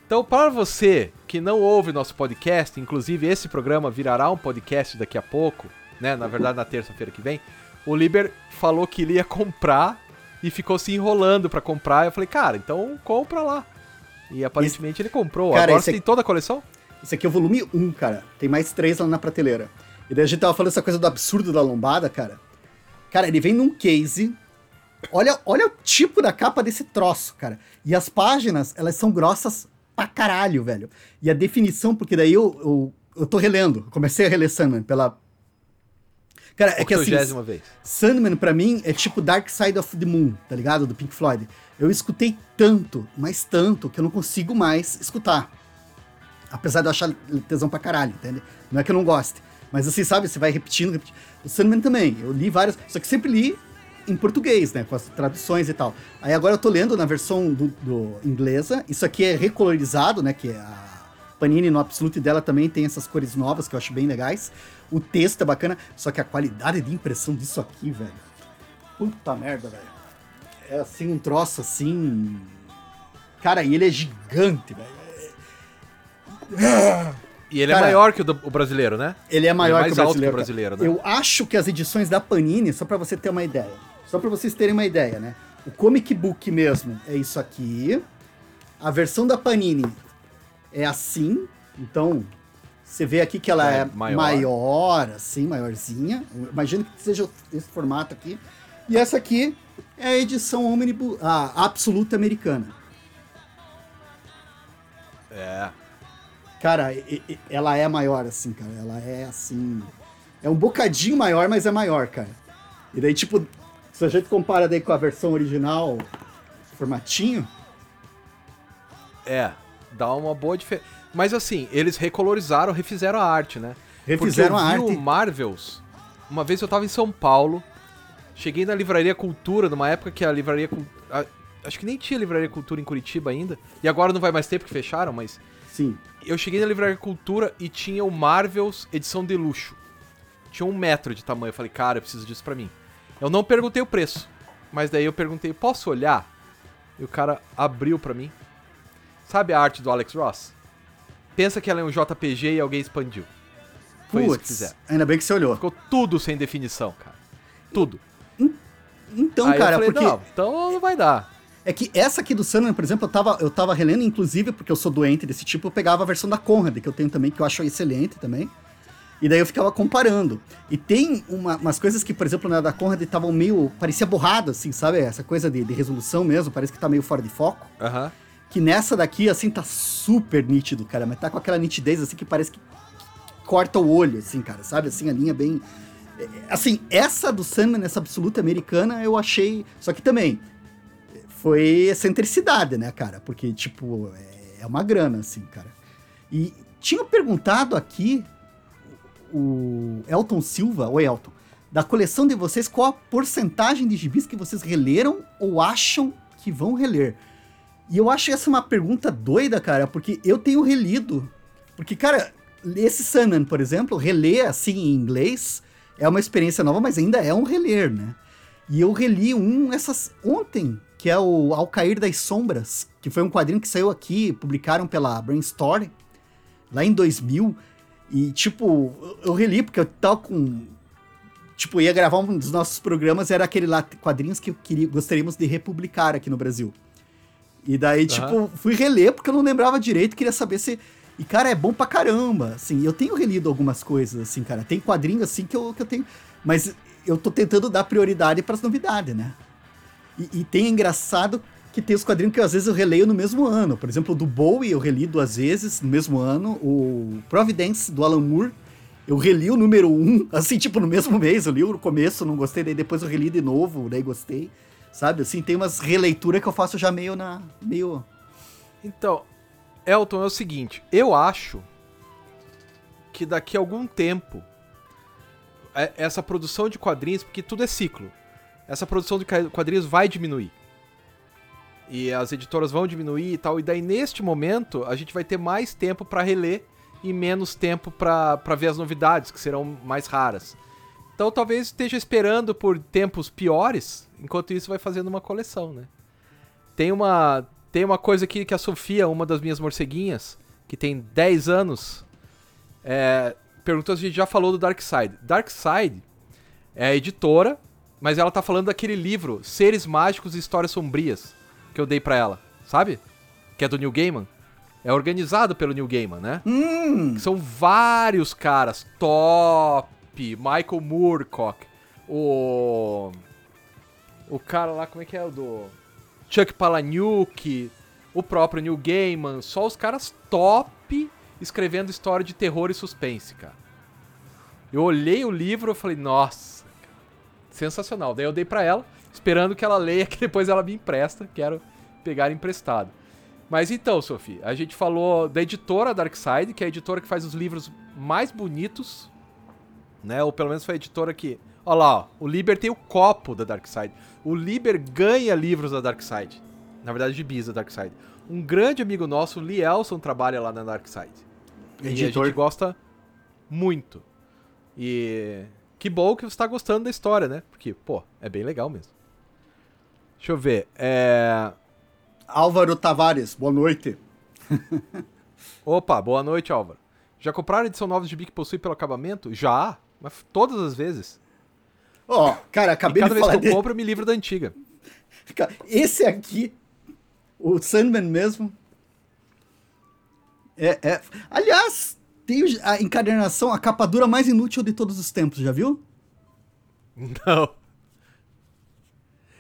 Então, para você que não ouve nosso podcast, inclusive esse programa virará um podcast daqui a pouco, né? Na verdade, na terça-feira que vem. O Liber falou que ele ia comprar e ficou se enrolando pra comprar. Eu falei, cara, então compra lá. E aparentemente ele comprou. Cara, Agora esse você aqui- tem toda a coleção? Esse aqui é o volume 1, cara. Tem mais três lá na prateleira. E daí a gente tava falando essa coisa do absurdo da lombada, cara. Cara, ele vem num case. Olha, olha o tipo da capa desse troço, cara. E as páginas, elas são grossas pra caralho, velho. E a definição, porque daí eu, eu, eu tô relendo. Eu comecei a reler Sandman pela. Cara, é que assim. 80ª vez. Sandman, pra mim, é tipo Dark Side of the Moon, tá ligado? Do Pink Floyd. Eu escutei tanto, mas tanto, que eu não consigo mais escutar. Apesar de eu achar tesão pra caralho, entende? Não é que eu não goste. Mas assim, sabe, você vai repetindo, repetindo. O Sandman também, eu li vários, só que sempre li em português, né? Com as traduções e tal. Aí agora eu tô lendo na versão do, do inglesa. Isso aqui é recolorizado, né? Que a Panini no Absolute dela também tem essas cores novas que eu acho bem legais. O texto é bacana, só que a qualidade de impressão disso aqui, velho. Puta merda, velho. É assim, um troço assim. Cara, e ele é gigante, velho. E ele Cara, é maior que o, do- o brasileiro, né? Ele é maior mais que o alto que o brasileiro. brasileiro, cara. Eu acho que as edições da Panini, só pra você ter uma ideia, só pra vocês terem uma ideia, né? O comic book mesmo é isso aqui. A versão da Panini é assim, então Você vê aqui que ela É é, maior. maior. assim, maiorzinha. Imagino que seja esse formato aqui. E essa aqui é a edição Omnibus, a absoluta americana. É. Cara, ela é maior, assim, cara. Ela é assim. É um bocadinho maior, mas é maior, cara. E daí, tipo, se a gente compara daí com a versão original, formatinho, É. Dá uma boa diferença. Mas assim, eles recolorizaram, refizeram a arte, né? Refizeram Porque eu a vi arte. o Marvels. Uma vez eu tava em São Paulo, cheguei na Livraria Cultura, numa época que a Livraria Cul- a- Acho que nem tinha Livraria Cultura em Curitiba ainda. E agora não vai mais ter porque fecharam, mas. sim. Eu cheguei na Livraria Cultura e tinha o Marvels edição de luxo. Tinha um metro de tamanho. Eu falei, cara, eu preciso disso pra mim. Eu não perguntei o preço. Mas daí eu perguntei, posso olhar? E o cara abriu pra mim. Sabe a arte do Alex Ross? Pensa que ela é um JPG e alguém expandiu. Foi isso que fizeram. ainda bem que você olhou. Ficou tudo sem definição, cara. Tudo. Então, Aí cara, falei, porque não, então não vai dar. é que essa aqui do Sandman, por exemplo, eu tava, eu tava relendo, inclusive, porque eu sou doente desse tipo, eu pegava a versão da Conrad, que eu tenho também, que eu acho excelente também. E daí eu ficava comparando. E tem uma- umas coisas que, por exemplo, na da Conrad estavam meio. parecia borrado, assim, sabe? Essa coisa de, de resolução mesmo, parece que tá meio fora de foco. Aham. Que nessa daqui, assim, tá super nítido, cara. Mas tá com aquela nitidez, assim, que parece que corta o olho, assim, cara. Sabe? Assim, a linha bem. Assim, essa do Sandman, essa absoluta americana, eu achei. Só que também. Foi excentricidade, né, cara? Porque, tipo, é- uma grana, assim, cara. E tinha perguntado aqui o Elton Silva, oi Elton, da coleção de vocês, qual a porcentagem de gibis que vocês releram ou acham que vão reler? E eu acho essa uma pergunta doida, cara, porque eu tenho relido. Porque, cara, esse Sandman, por exemplo, reler assim em inglês é uma experiência nova, mas ainda é um reler, né? E eu reli um essas ontem, que é o Ao Cair das Sombras, que foi um quadrinho que saiu aqui, publicaram pela Brainstorm, lá em 2000. E, tipo, eu- reli porque eu tava com. Tipo, ia gravar um dos nossos programas, era aquele lá, quadrinhos que queria, gostaríamos de republicar aqui no Brasil. E daí, tipo, fui reler porque eu não lembrava direito, queria saber se. E, cara, é bom pra caramba, assim. Eu tenho relido algumas coisas, assim, cara. Tem quadrinhos, assim, que eu, que eu tenho. Mas eu tô tentando dar prioridade pras novidades, né? E, e tem engraçado que tem os quadrinhos que às vezes eu releio no mesmo ano. Por exemplo, o do Bowie eu reli duas vezes no mesmo ano. O Providence, do Alan Moore, eu reli o número um, assim, tipo, no mesmo mês. Eu li no começo, não gostei, daí depois eu reli de novo, daí gostei. Sabe? Assim, tem umas releituras que eu faço já meio na. meio. Então, Elton, é o seguinte, eu acho que daqui a algum tempo é- essa produção de quadrinhos, porque tudo é ciclo, essa produção de quadrinhos vai diminuir. E as editoras vão diminuir e tal, e daí neste momento a gente vai ter mais tempo pra reler e menos tempo pra ver as novidades, que serão mais raras. Então talvez esteja esperando por tempos piores, enquanto isso vai fazendo uma coleção, né? Tem uma, tem uma coisa aqui que a Sofia, uma das minhas morceguinhas, que tem 10 anos, é, perguntou se a gente já falou do Dark Side. Dark Side é a editora, mas ela tá falando daquele livro, Seres Mágicos e Histórias Sombrias, que eu dei pra ela, sabe? Que é do Neil Gaiman. É organizado pelo Neil Gaiman, né? Hum! São vários caras top. Michael Moorcock. O. O cara lá, como é que é? O do. Chuck Palahniuk. O próprio Neil Gaiman. Só os caras top escrevendo história de terror e suspense, cara. Eu olhei o livro e falei, nossa, sensacional. Daí eu dei pra ela, esperando que ela leia, que depois ela me empresta. Quero pegar emprestado. Mas então, Sofia, a gente falou da editora Darkside, que é a editora que faz os livros mais bonitos, né? Ou pelo menos foi a editora que. Olha lá, ó, o Liber tem o copo da Darkside. O Liber ganha livros da Darkside. Na verdade, gibis da Darkside. Um grande amigo nosso, o Lee Elson, trabalha lá na Darkside. E a Editor. gente gosta muito. E que bom que você tá gostando da história, né? Porque, pô, é bem legal mesmo. Deixa eu ver. É. Álvaro Tavares, boa noite. Opa, boa noite, Álvaro. Já compraram a edição nova de Gibi que possui pelo acabamento? Já, mas todas as vezes. Ó, cara, E acabei cada de vez falar que eu compro, eu me livro da antiga. Cara, Esse aqui, o Sandman mesmo. É, é- Aliás, Tem a encadernação, a capa dura mais inútil de todos os tempos, já viu? Não.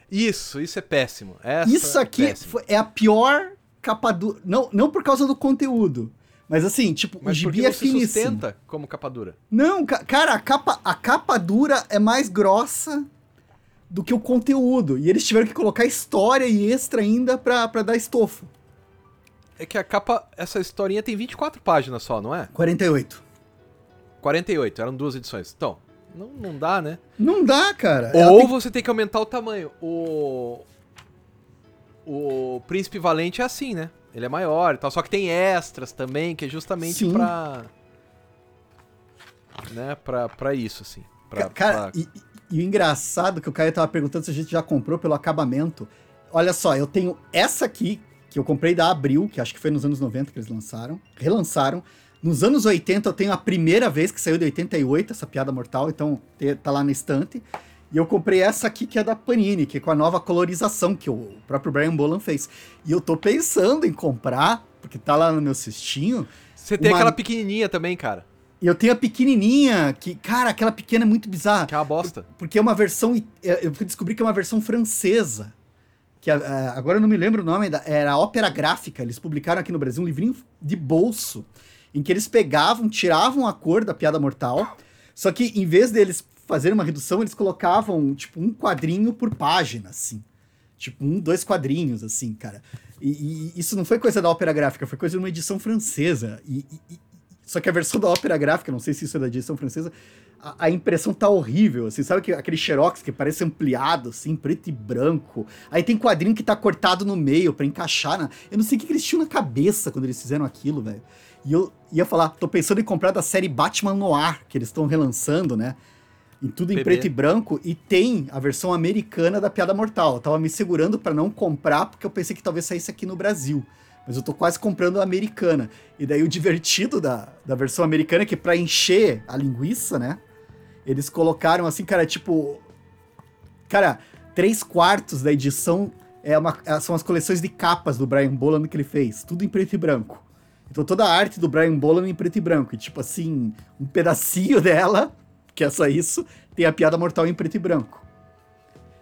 Isso, isso é péssimo. Essa isso aqui é, péssimo. é a pior capa dura. Não, não por causa do conteúdo. Mas assim, tipo, Mas o gibi é finíssimo. sustenta como capa dura. Não, ca cara, a capa, a capa dura é mais grossa do que o conteúdo. E eles tiveram que colocar história e extra ainda pra, pra dar estofo. É que a capa, essa historinha tem 24 páginas só, não é? 48. 48, eram duas edições. Então, não, não dá, né? Não dá, cara. Ou tem... você tem que aumentar o tamanho. O. O Príncipe Valente é assim, né? Ele é maior e tal. Só que tem extras também, que é justamente Sim. pra. Né, pra, pra isso, assim. Pra, cara, pra... E, e, o engraçado que o Caio tava perguntando se a gente já comprou pelo acabamento. Olha só, eu tenho essa aqui, que eu comprei da Abril, que acho que foi nos anos 90 que eles lançaram. Relançaram. Nos anos 80 eu tenho a primeira vez que saiu de 88, essa piada mortal, então tá lá na estante. E eu comprei essa aqui que é da Panini, que é com a nova colorização que o próprio Brian Bolan fez. E eu tô pensando em comprar, porque tá lá no meu cestinho. Você tem uma... aquela pequenininha também, cara. E eu tenho a pequenininha, que, cara, aquela pequena é muito bizarra. Que é uma bosta. Porque é uma versão. É, eu descobri que é uma versão francesa. Que agora eu não me lembro o nome, era a Ópera Gráfica. Eles publicaram aqui no Brasil um livrinho de bolso em que eles pegavam, tiravam a cor da piada mortal, só que em vez deles fazerem uma redução, eles colocavam, tipo, um quadrinho por página, assim. Tipo, um, dois quadrinhos, assim, cara. E, e isso não foi coisa da ópera gráfica, foi coisa de uma edição francesa. E, e, só que a versão da ópera gráfica, não sei se isso é da edição francesa, a, a, impressão tá horrível, assim, sabe que, aquele xerox que parece ampliado, assim, preto e branco. Aí tem quadrinho que tá cortado no meio para encaixar na... Eu não sei o que, que eles tinham na cabeça quando eles fizeram aquilo, velho. E eu ia falar, tô pensando em comprar da série Batman Noir, que eles estão relançando, né? Em tudo em preto e branco, e tem a versão americana da Piada Mortal. Eu tava me segurando para não comprar, porque eu pensei que talvez saísse aqui no Brasil. Mas eu tô quase comprando a americana. E daí o divertido da, da versão americana é que pra encher a linguiça, né? Eles colocaram assim, cara, tipo. Cara, três quartos da edição é uma, são as coleções de capas do Brian Boland que ele fez. Tudo em preto e branco. Então toda a arte do Brian Boland em preto e branco. E tipo assim, um pedacinho dela, que é só isso, tem a piada mortal em preto e branco.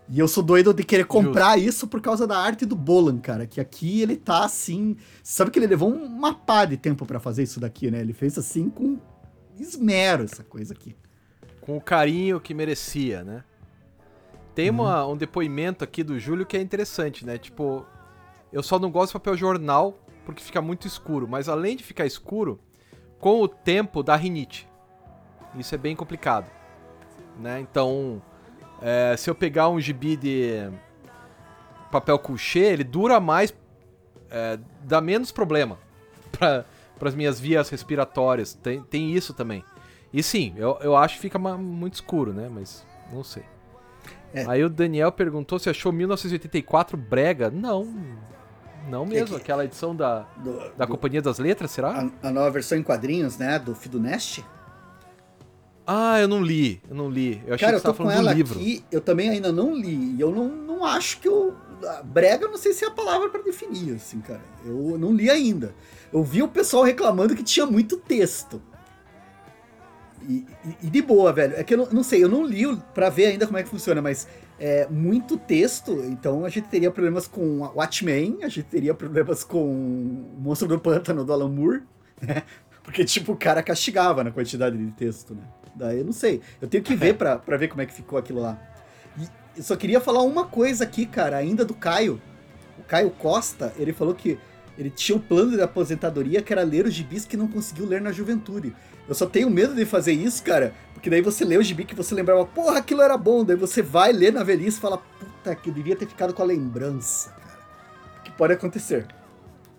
E eu sou doido de querer comprar Justo. isso por causa da arte do Bolan, cara. Que aqui ele tá assim. Sabe que ele levou uma pá de tempo para fazer isso daqui, né? Ele fez assim com esmero essa coisa aqui. Com o carinho que merecia, né? Tem uhum. uma, um depoimento aqui do Júlio que é interessante, né? Tipo, eu só não gosto de papel jornal porque fica muito escuro. Mas além de ficar escuro, com o tempo dá rinite. Isso é bem complicado. Né? Então, é, se eu pegar um gibi de papel couché, ele dura mais, é, dá menos problema para as minhas vias respiratórias. Tem, tem isso também. E sim, eu, eu acho que fica muito escuro, né? Mas não sei. É. Aí o Daniel perguntou se achou 1984 brega. Não, não mesmo, que, aquela edição da, do, da do, Companhia das Letras, será? A, a, nova versão em quadrinhos, né, do Fidonest? Ah, eu não li, eu não li. Eu achei Cara, que você eu tô com ela aqui, eu também ainda não li, e eu não, não acho que eu... Brega, não sei se é a palavra para definir, assim, cara. Eu não li ainda. Eu vi o pessoal reclamando que tinha muito texto. E, e, e de boa, velho. É que eu não, não sei, eu não li para ver ainda como é que funciona, mas é, muito texto, então a gente teria problemas com Watchmen, a gente teria problemas com o Monstro do Pântano do Alan Moore, né? Porque, tipo, o cara castigava na quantidade de texto, né? Daí eu não sei. Eu tenho que ver pra, pra ver como é que ficou aquilo lá. E eu só queria falar uma coisa aqui, cara, ainda do Caio. O Caio Costa, ele falou que ele tinha um plano de aposentadoria que era ler os gibis que não conseguiu ler na juventude. Eu só tenho medo de fazer isso, cara, porque daí você lê o gibi que você lembrava, porra, aquilo era bom, daí você vai ler na velhice e fala, puta, que eu devia ter ficado com a lembrança, cara. Que pode acontecer.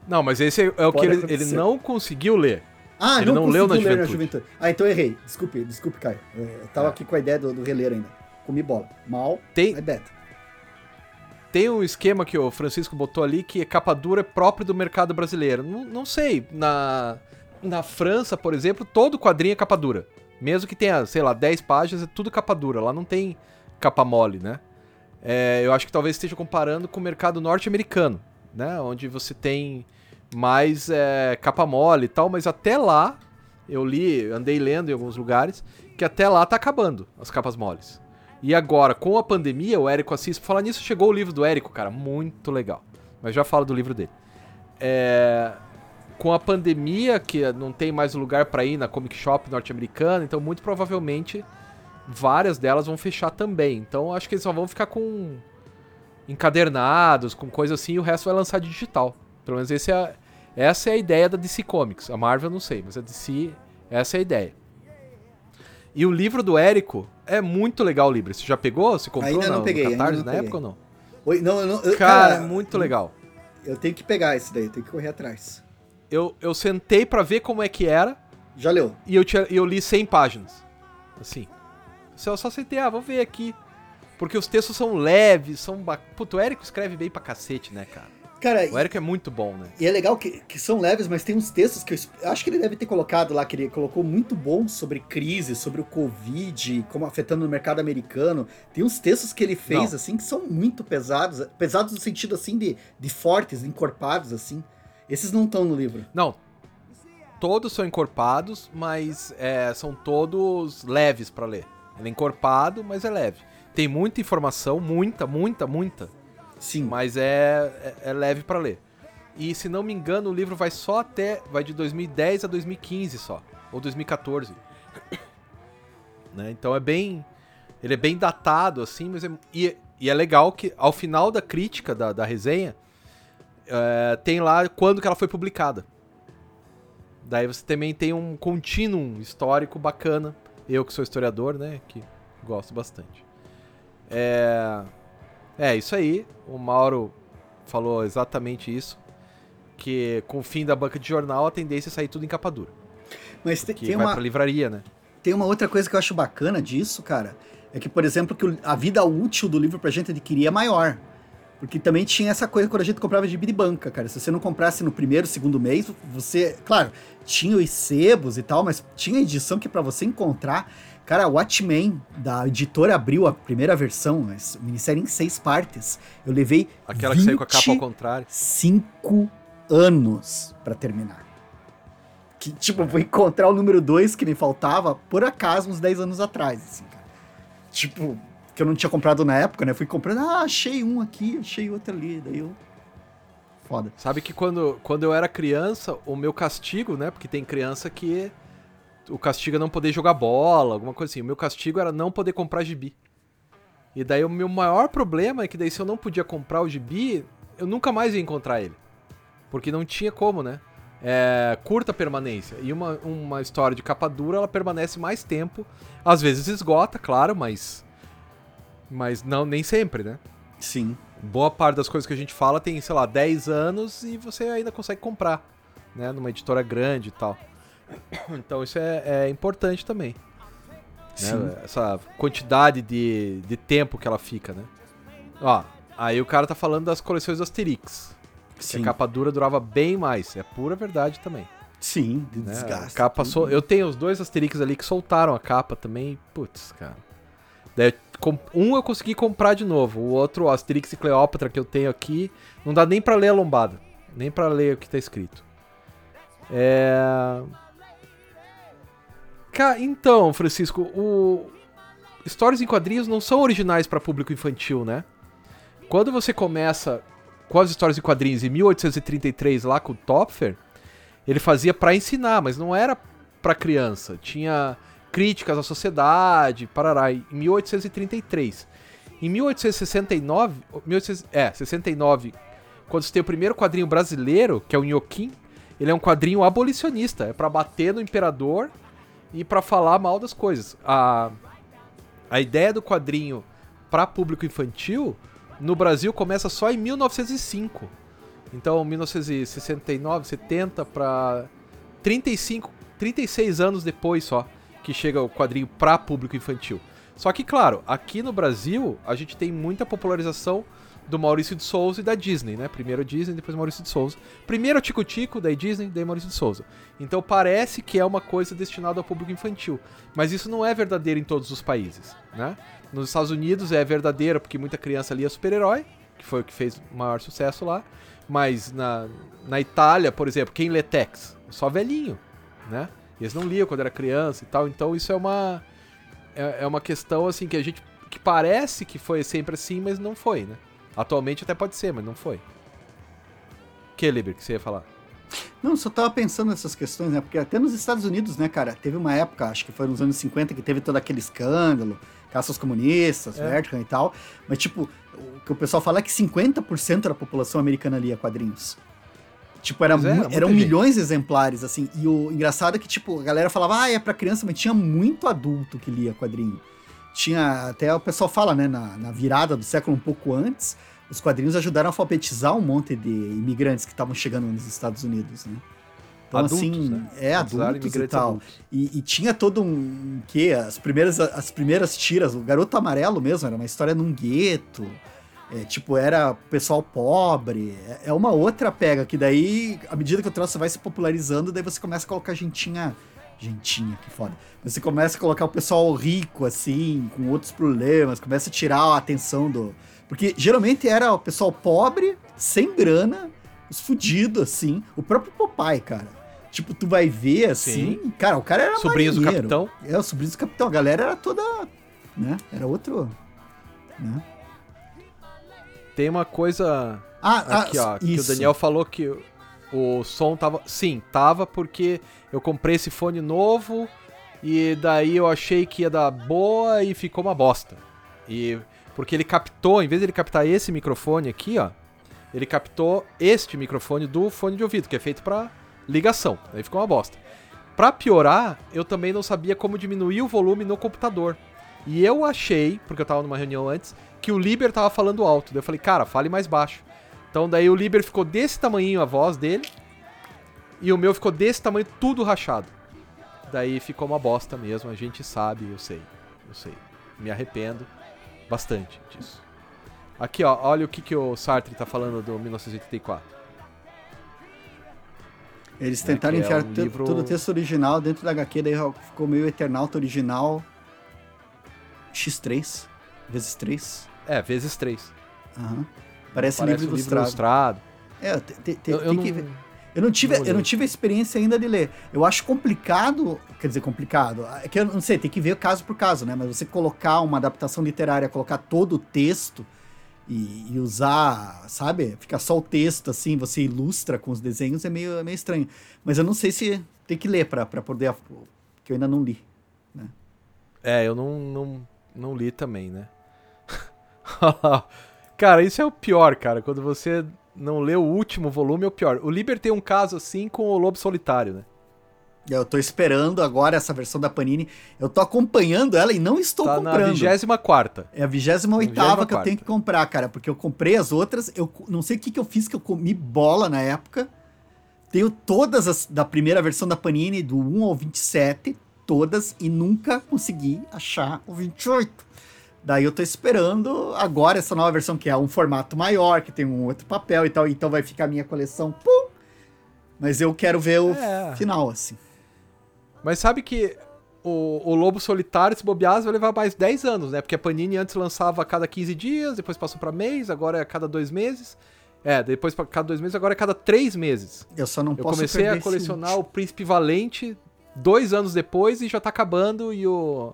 Não, mas esse é, é o que ele, ele, não conseguiu ler. Ah, ele não, não leu na juventude. na juventude. Ah, então errei. Desculpe, desculpe, Caio. Eu tava é. aqui com a ideia do, do reler ainda. Comi bola. Mal, tem, Tem um esquema que o Francisco botou ali que capa dura é próprio do mercado brasileiro. Não, não sei, na na França, por exemplo, todo quadrinho é capa dura. Mesmo que tenha, sei lá, 10 páginas, é tudo capa dura. Lá não tem capa mole, né? É, eu acho que talvez esteja comparando com o mercado norte-americano, né? Onde você tem mais é, capa mole e tal, mas até lá Eu li, andei lendo em alguns lugares, que até lá tá acabando as capas moles. E agora, com a pandemia, o Érico Assis, falar nisso, chegou o livro do Érico, cara, muito legal. Mas já falo do livro dele. É, com a pandemia, que não tem mais lugar para ir na Comic Shop norte-americana, então muito provavelmente várias delas vão fechar também. Então acho que eles só vão ficar com encadernados, com coisa assim, e o resto vai lançar digital. Pelo menos esse é, essa é a ideia da DC Comics. A Marvel não sei, mas a DC, essa é a ideia. E o livro do Érico é muito legal o livro. Você já pegou? Você comprou ainda não peguei, no Catarse na peguei. época ou não? Oi, não, eu não. eu- Cara, é muito legal. Eu tenho que pegar esse daí, eu tenho que correr atrás. Eu, eu sentei pra ver como é que era Já leu? e eu, tinha, eu li 100 páginas. Assim. Eu só sentei, ah, vou ver aqui. Porque os textos são leves, são. Ba... Puto, o Érico escreve bem pra cacete, né, cara? Cara, O Érico é muito bom, né? E é legal que, que são leves, mas tem uns textos que eu, eu acho que ele deve ter colocado lá, que ele colocou muito bom sobre crise, sobre o Covid, como afetando o mercado americano. Tem uns textos que ele fez, Não. assim, que são muito pesados. Pesados no sentido, assim, de, de fortes, encorpados, assim. Esses não estão no livro. Não. Todos são encorpados, mas é, são todos leves pra ler. Ele é encorpado, mas é leve. Tem muita informação, muita, muita, muita. Sim. Mas é, é, é leve pra ler. E se não me engano, o livro vai só até. Vai de 2010 a 2015 só. Ou 2014. Né? Então é bem. Ele é bem datado, assim, mas é, e, e é legal que ao final da crítica da, da resenha é, tem lá quando que ela foi publicada. Daí você também tem um contínuo histórico bacana. Eu que sou historiador, né? Que gosto bastante. É. É, isso aí. O Mauro falou exatamente isso. Que com o fim da banca de jornal, a tendência é sair tudo em capa dura. Mas te- Que tem, vai uma, pra livraria, né? tem uma outra coisa que eu acho bacana disso, cara. É que, por exemplo, que a vida útil do livro pra gente adquirir é maior. Porque também tinha essa coisa quando a gente comprava de banca, cara. Se você não comprasse no primeiro, segundo mês, você. Claro, tinha os sebos e tal, mas tinha edição que pra você encontrar. Cara, Watchmen, da editora Abril, a primeira versão, minissérie em seis partes. Eu levei. Aquela que saiu com a capa ao contrário. cinco anos pra terminar. Que, tipo, vou encontrar o número 2 que me faltava, por acaso, uns 10 anos atrás, assim, cara. Tipo, que eu não tinha comprado na época, né? Fui comprando, ah, achei um aqui, achei outro ali, daí eu... Foda. Sabe que quando, quando eu era criança, o meu castigo, né? Porque tem criança que o castigo é não poder jogar bola, alguma coisa assim. O meu castigo era não poder comprar gibi. E daí o meu maior problema é que daí se eu não podia comprar o gibi, eu nunca mais ia encontrar ele. Porque não tinha como, né? É, curta permanência. E uma, uma história de capa dura, ela permanece mais tempo. Às vezes esgota, claro, mas. Mas não, nem sempre, né? Sim. boa parte das coisas que a gente fala tem, sei lá, 10 anos e você ainda consegue comprar, né? Numa editora grande e tal. Então isso é, é importante também. Sim. Né? Essa quantidade de, de tempo que ela fica, né? Ó, aí o cara tá falando das coleções do Asterix. Que Sim. a capa dura durava bem mais. É pura verdade também. Sim, de né? desgaste. A capa Eu tenho os dois Asterix ali que soltaram a capa também. Putz, cara. Daí, um eu consegui comprar de novo. O outro, o Asterix e Cleópatra, que eu tenho aqui, não dá nem pra ler a lombada. Nem pra ler o que tá escrito. É. Então, Francisco, o. Histórias em quadrinhos não são originais pra público infantil, né? Quando você começa com as histórias em quadrinhos em 1833 lá com o Topfer, ele fazia pra ensinar, mas não era pra criança. Tinha críticas à sociedade, parará, em 1833. Em 1869, 1800, é, 69, quando você tem o primeiro quadrinho brasileiro, que é o Nhoquim, ele é um quadrinho abolicionista, é pra bater no imperador e pra falar mal das coisas. A, a ideia do quadrinho pra público infantil no Brasil começa só em 1905. Então, 1969, 70 para 35, 36 anos depois só que chega o quadrinho para público infantil. Só que, claro, aqui no Brasil a gente tem muita popularização do Maurício de Souza e da Disney, né? Primeiro Disney, depois Maurício de Souza. Primeiro Tico Tico, daí Disney, daí Maurício de Souza. Então parece que é uma coisa destinada ao público infantil. Mas isso não é verdadeiro em todos os países, né? Nos Estados Unidos é verdadeiro porque muita criança lia super-herói, que foi o que fez maior sucesso lá. Mas na, na Itália, por exemplo, quem lê Tex? Só velhinho, né? eles não liam quando era criança e tal. Então isso é uma é, é uma questão assim que a gente que parece que foi sempre assim, mas não foi, né? Atualmente até pode ser, mas não foi. Que, Liber, que você ia falar? Não, só tava pensando nessas questões, né? Porque até nos Estados Unidos, né, cara, teve uma época, acho que foi nos anos 50, que teve todo aquele escândalo, caças comunistas, é. E tal. Mas, tipo, o que o pessoal fala é que 50% da população americana lia quadrinhos. Tipo, era é, eram gente. milhões de exemplares, assim. E o engraçado é que, tipo, a galera falava, ah, é pra criança, mas tinha muito adulto que lia quadrinho. Tinha, até o pessoal fala, né, na, na virada do século um pouco antes, os quadrinhos ajudaram a alfabetizar um monte de imigrantes que estavam chegando nos Estados Unidos, né? Então, adultos, assim, né? é, adultos e tal. E, e, tinha todo um, que as primeiras, as primeiras tiras, o Garoto Amarelo mesmo, era uma história num gueto, é, tipo, era pessoal pobre, é, é, uma outra pega, que daí, à medida que o troço vai se popularizando, daí você começa a colocar gentinha, gentinha, que foda, você começa a colocar o pessoal rico, assim, com outros problemas, começa a tirar a atenção do... Porque geralmente era o pessoal pobre, sem grana, os fudidos, assim, o próprio Popeye, cara. Tipo, tu vai ver assim. Sim. Cara, o cara era. Marinheiro. do capitão. É, o sobrinhos do capitão. A galera era toda. Né? Era outro. Né? Tem uma coisa. Ah, aqui, ah, ó. Isso. Que o Daniel falou que o som tava. Sim, tava porque eu comprei esse fone novo. E daí eu achei que ia dar boa e ficou uma bosta. E. Porque ele captou, em vez de ele captar esse microfone aqui, ó. Ele captou este microfone do fone de ouvido, que é feito para ligação. Aí ficou uma bosta. Pra piorar, eu também não sabia como diminuir o volume no computador. E eu achei, porque eu tava numa reunião antes, que o Liber tava falando alto. Daí eu falei, cara, fale mais baixo. Então daí o Liber ficou desse tamanho a voz dele. E o meu ficou desse tamanho, tudo rachado. Daí ficou uma bosta mesmo, a gente sabe, eu sei. Eu sei. Me arrependo bastante disso. Aqui, ó, olha o que, que o Sartre tá falando do 1984. Eles né, tentaram é, enfiar é um livro... todo o texto original dentro da HQ, daí ficou meio Eternauta original X3, vezes 3. É, vezes 3. Uhum. Parece, Parece livro, um ilustrado. livro ilustrado. É, te, te, eu, eu não... que ver. Eu não, tive, eu não tive a experiência ainda de ler. Eu acho complicado, quer dizer, complicado. É que eu não sei, tem que ver caso por caso, né? Mas você colocar uma adaptação literária, colocar todo o texto, e, e, usar, sabe? Ficar só o texto assim, você ilustra com os desenhos é meio, é meio estranho. Mas eu não sei se tem que ler para poder. que eu ainda não li. Né? É, eu não, não, não li também, né? cara, isso é o pior, cara. Quando você não lê o último volume, é o pior. O Liber tem um caso assim com o Lobo Solitário, né? Eu tô esperando agora essa versão da Panini. Eu tô acompanhando ela e não estou tá comprando. Na 24 É a 28 que eu tenho que comprar, cara. Porque eu comprei as outras. Eu não sei o que, que eu fiz, que eu comi bola na época. Tenho todas as da primeira versão da Panini, do 1 ao 27, todas, e nunca consegui achar o 28. Daí eu tô esperando agora essa nova versão, que é um formato maior, que tem um outro papel e tal. Então vai ficar a minha coleção. Pum! Mas eu quero ver o é. final, assim. Mas sabe que o, o Lobo Solitário, se bobear, vai levar mais 10 anos, né? Porque a Panini antes lançava a cada 15 dias, depois passou para mês, agora é a cada dois meses. É, depois para cada dois meses, agora é cada três meses. Eu só não eu posso Eu comecei a colecionar o Príncipe Valente dois anos depois e já tá acabando e o...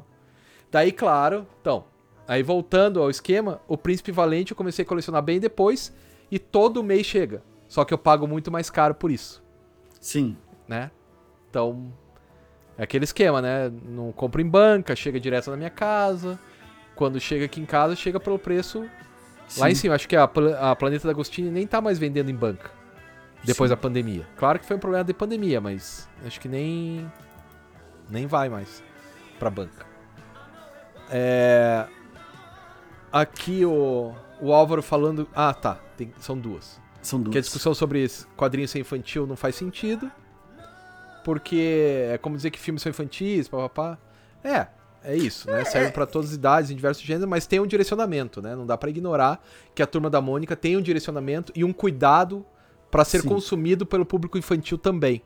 Daí, claro, então, aí voltando ao esquema, o Príncipe Valente eu comecei a colecionar bem depois e todo mês chega. Só que eu pago muito mais caro por isso. Sim. Né? Então, é aquele esquema, né? Não compro em banca, chega direto na minha casa. Quando chega aqui em casa, chega pelo preço Sim. lá em cima. Acho que a, a Planeta da Agostini nem tá mais vendendo em banca. Depois Sim. da pandemia. Claro que foi um problema de pandemia, mas acho que nem. Nem vai mais pra banca. É. Aqui o, o Álvaro falando. Ah, tá. Tem, são duas. São duas. Que a discussão sobre quadrinhos ser infantil não faz sentido porque é como dizer que filmes são infantis, papapá. É, é isso, né? Serve para todas as idades, em diversos gêneros, mas tem um direcionamento, né? Não dá para ignorar que a turma da Mônica tem um direcionamento e um cuidado para ser Sim. consumido pelo público infantil também,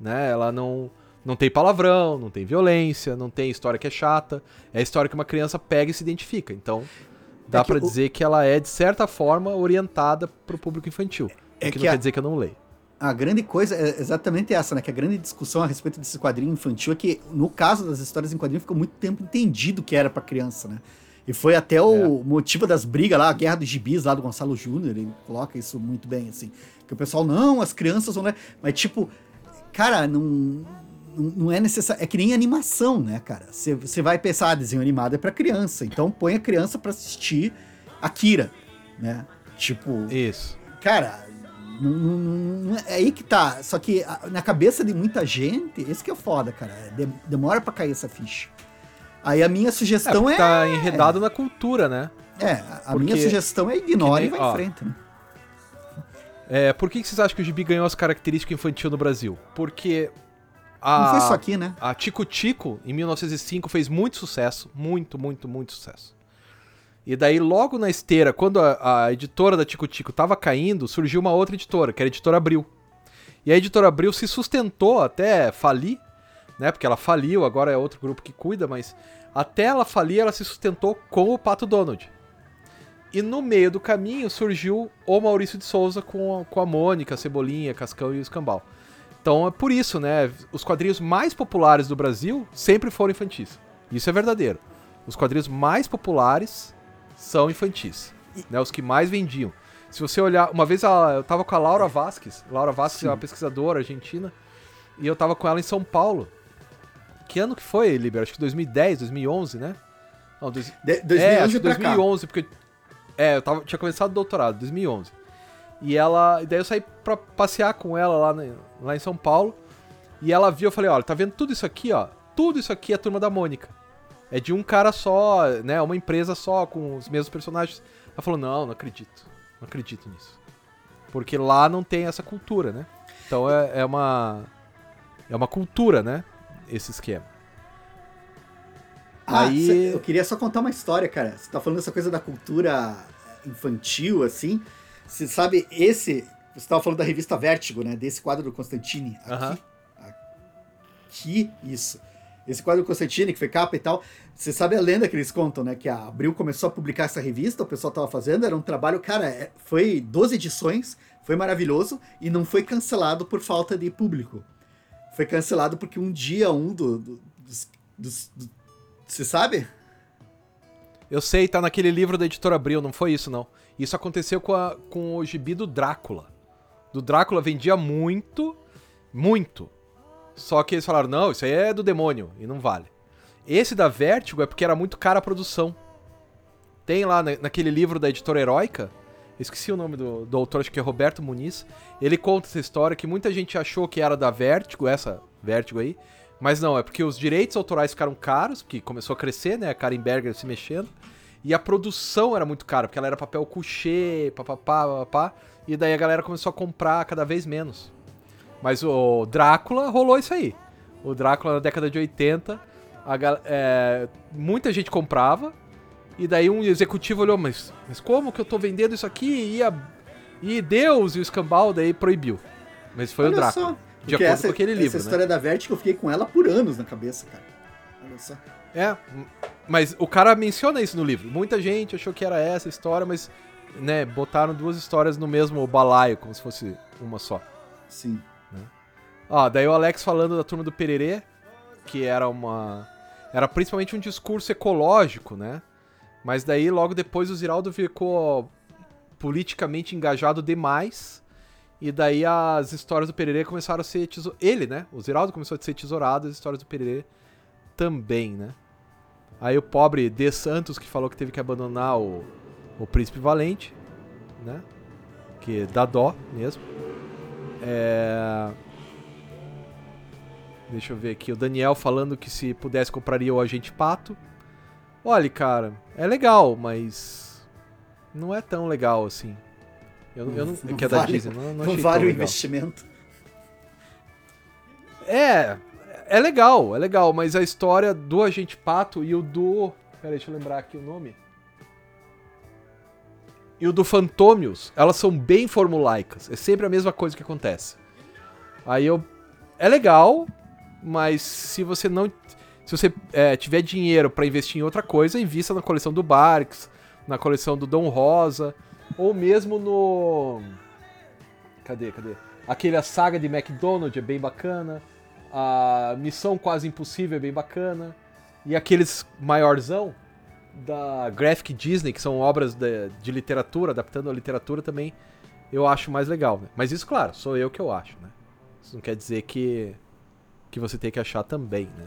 né? Ela não não tem palavrão, não tem violência, não tem história que é chata, é a história que uma criança pega e se identifica. Então, dá é para dizer que ela é de certa forma orientada para o público infantil, é o que, que não a... quer dizer que eu não leio a grande coisa é exatamente essa, né? Que a grande discussão a respeito desse quadrinho infantil é que, no caso das histórias em quadrinho, ficou muito tempo entendido que era para criança, né? E foi até o é. motivo das brigas lá, a guerra dos gibis lá do Gonçalo Júnior, ele coloca isso muito bem, assim. Que o pessoal, não, as crianças vão. Mas, tipo, cara, não, não é necessário. É que nem animação, né, cara? Você vai pensar, ah, desenho animado é para criança. Então põe a criança para assistir Akira, né? Tipo. Isso. Cara, não, não, não, é aí que tá. Só que na cabeça de muita gente, esse que é foda, cara. Demora para cair essa ficha. Aí a minha sugestão é. é tá enredado na cultura, né? É, a Porque... minha sugestão é ignore nem, e vai ó, em frente, né? É, por que, que vocês acham que o Gibi ganhou as características infantil no Brasil? Porque a, Não foi só aqui, né? A Tico Tico, em 1905, fez muito sucesso. Muito, muito, muito sucesso. E daí, logo na esteira, quando a, a editora da Tico Tico tava caindo, surgiu uma outra editora, que era a editora Abril. E a editora Abril se sustentou até falir, né? Porque ela faliu, agora é outro grupo que cuida, mas até ela falir, ela se sustentou com o Pato Donald. E no meio do caminho surgiu o Maurício de Souza com a, com a Mônica, a Cebolinha, Cascão e o Escambau. Então é por isso, né? Os quadrinhos mais populares do Brasil sempre foram infantis. Isso é verdadeiro. Os quadrinhos mais populares são infantis. Né, os que mais vendiam. Se você olhar. Uma vez eu tava com a Laura Vasques. Laura Vasques Sim. é uma pesquisadora argentina. E eu tava com ela em São Paulo. Que ano que foi, Liber? Acho que 2010, 2011, né? Não, dois... De, 2011 é, acho que 2011, cá. porque. É, eu tava, tinha começado o doutorado, 2011. E ela. E daí eu saí pra passear com ela lá, lá em São Paulo. E ela viu, eu falei, olha, tá vendo tudo isso aqui, ó? Tudo isso aqui é a turma da Mônica. É de um cara só, né? Uma empresa só, com os mesmos personagens. Ela falou, não, não acredito. Não acredito nisso. Porque lá não tem essa cultura, né? Então é, é uma. É uma cultura, né? Esse esquema. Ah, Aí... Cê, eu queria só contar uma história, cara. Você tá falando essa coisa da cultura infantil, assim. Você sabe, esse. Você estava falando da revista Vértigo, né? Desse quadro do Constantine. Aqui. Aqui, isso. Esse quadro do Constantine, que foi capa e tal. Você sabe a lenda que eles contam, né? Que a Abril começou a publicar essa revista, o pessoal tava fazendo, era um trabalho, cara, é, foi 12 edições, foi maravilhoso e não foi cancelado por falta de público. Foi cancelado porque um dia um do, do, dos, dos, do, Você sabe? Eu sei, tá naquele livro da editora Abril, não foi isso não. Isso aconteceu com, a, com o gibi do Drácula. Do Drácula vendia muito, muito. Só que eles falaram, não, isso aí é do demônio, e não vale. Esse da Vertigo é porque era muito cara a produção. Tem lá na, naquele livro da editora Heróica, esqueci o nome do, do autor, acho que é Roberto Muniz. Ele conta essa história que muita gente achou que era da Vertigo, essa Vertigo aí. Mas não, é porque os direitos autorais ficaram caros, porque começou a crescer, né? A Karen Berger se mexendo. E a produção era muito cara, porque ela era papel couché, papapá, papapá. E daí a galera começou a comprar cada vez menos. Mas o Drácula rolou isso aí. O Drácula na década de 80, a, é, muita gente comprava. E daí um executivo olhou, mas, mas como que eu tô vendendo isso aqui? E, a, e Deus e o escambau daí proibiu. Mas foi Olha o Drácula. Só. De acordo essa, com aquele livro. Essa né? história da Vertigo eu fiquei com ela por anos na cabeça, cara. Olha só. É, mas o cara menciona isso no livro. Muita gente achou que era essa história, mas né, botaram duas histórias no mesmo balaio, como se fosse uma só. Sim. Né? Ó, daí o Alex falando da turma do Pererê, que era uma. Era principalmente um discurso ecológico, né? Mas daí logo depois o Ziraldo ficou politicamente engajado demais. E daí as histórias do Pererê começaram a ser tesouradas. Ele, né? O Ziraldo começou a ser tesourado, as histórias do Pererê também, né? Aí o pobre De Santos que falou que teve que abandonar o, o Príncipe Valente, né? Que dá dó mesmo. É... Deixa eu ver aqui. O Daniel falando que se pudesse compraria o Agente Pato. Olha, cara, é legal, mas não é tão legal assim. Eu, eu não, não que é da Disney, não, não, não vale o investimento. É, é legal, é legal, mas a história do Agente Pato e o do. Peraí, deixa eu lembrar aqui o nome. E o do Fantômios, elas são bem formulaicas. É sempre a mesma coisa que acontece. Aí eu. É legal, mas se você não. Se você é, tiver dinheiro para investir em outra coisa, invista na coleção do Barks, na coleção do Dom Rosa, ou mesmo no. Cadê, cadê? Aquele A Saga de McDonald é bem bacana. A Missão Quase Impossível é bem bacana. E aqueles maiorzão da Graphic Disney, que são obras de, de literatura, adaptando a literatura também, eu acho mais legal. Né? Mas isso, claro, sou eu que eu acho, né? Isso não quer dizer que, que você tem que achar também, né?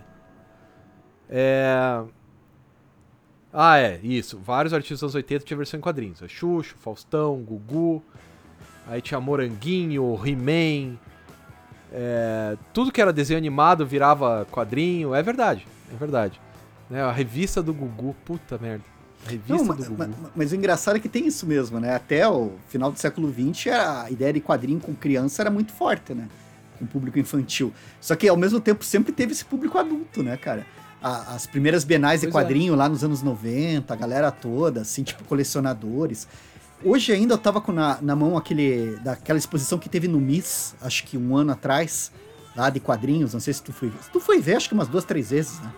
É... Ah, é, isso. Vários artistas dos anos 80 tinham versão em quadrinhos. É Xuxo, Faustão, Gugu. Aí tinha Moranguinho, He-Man. É... Tudo que era desenho animado virava quadrinho. É verdade, é verdade. Né? A revista do Gugu, puta merda. A revista Não, do Gugu. mas, mas o engraçado é que tem isso mesmo, né? Até o final do século XX, a ideia de quadrinho com criança era muito forte, né? Com público infantil. Só que, ao mesmo tempo, sempre teve esse público adulto, né, cara? A- as primeiras bienais de Pois é. quadrinho lá nos anos 90, a galera toda, assim, tipo, colecionadores. Hoje ainda eu tava com na, na mão aquele, daquela exposição que teve no MIS, acho que um ano atrás, lá de quadrinhos, não sei se tu foi Tu foi ver, acho que umas duas, três vezes, né?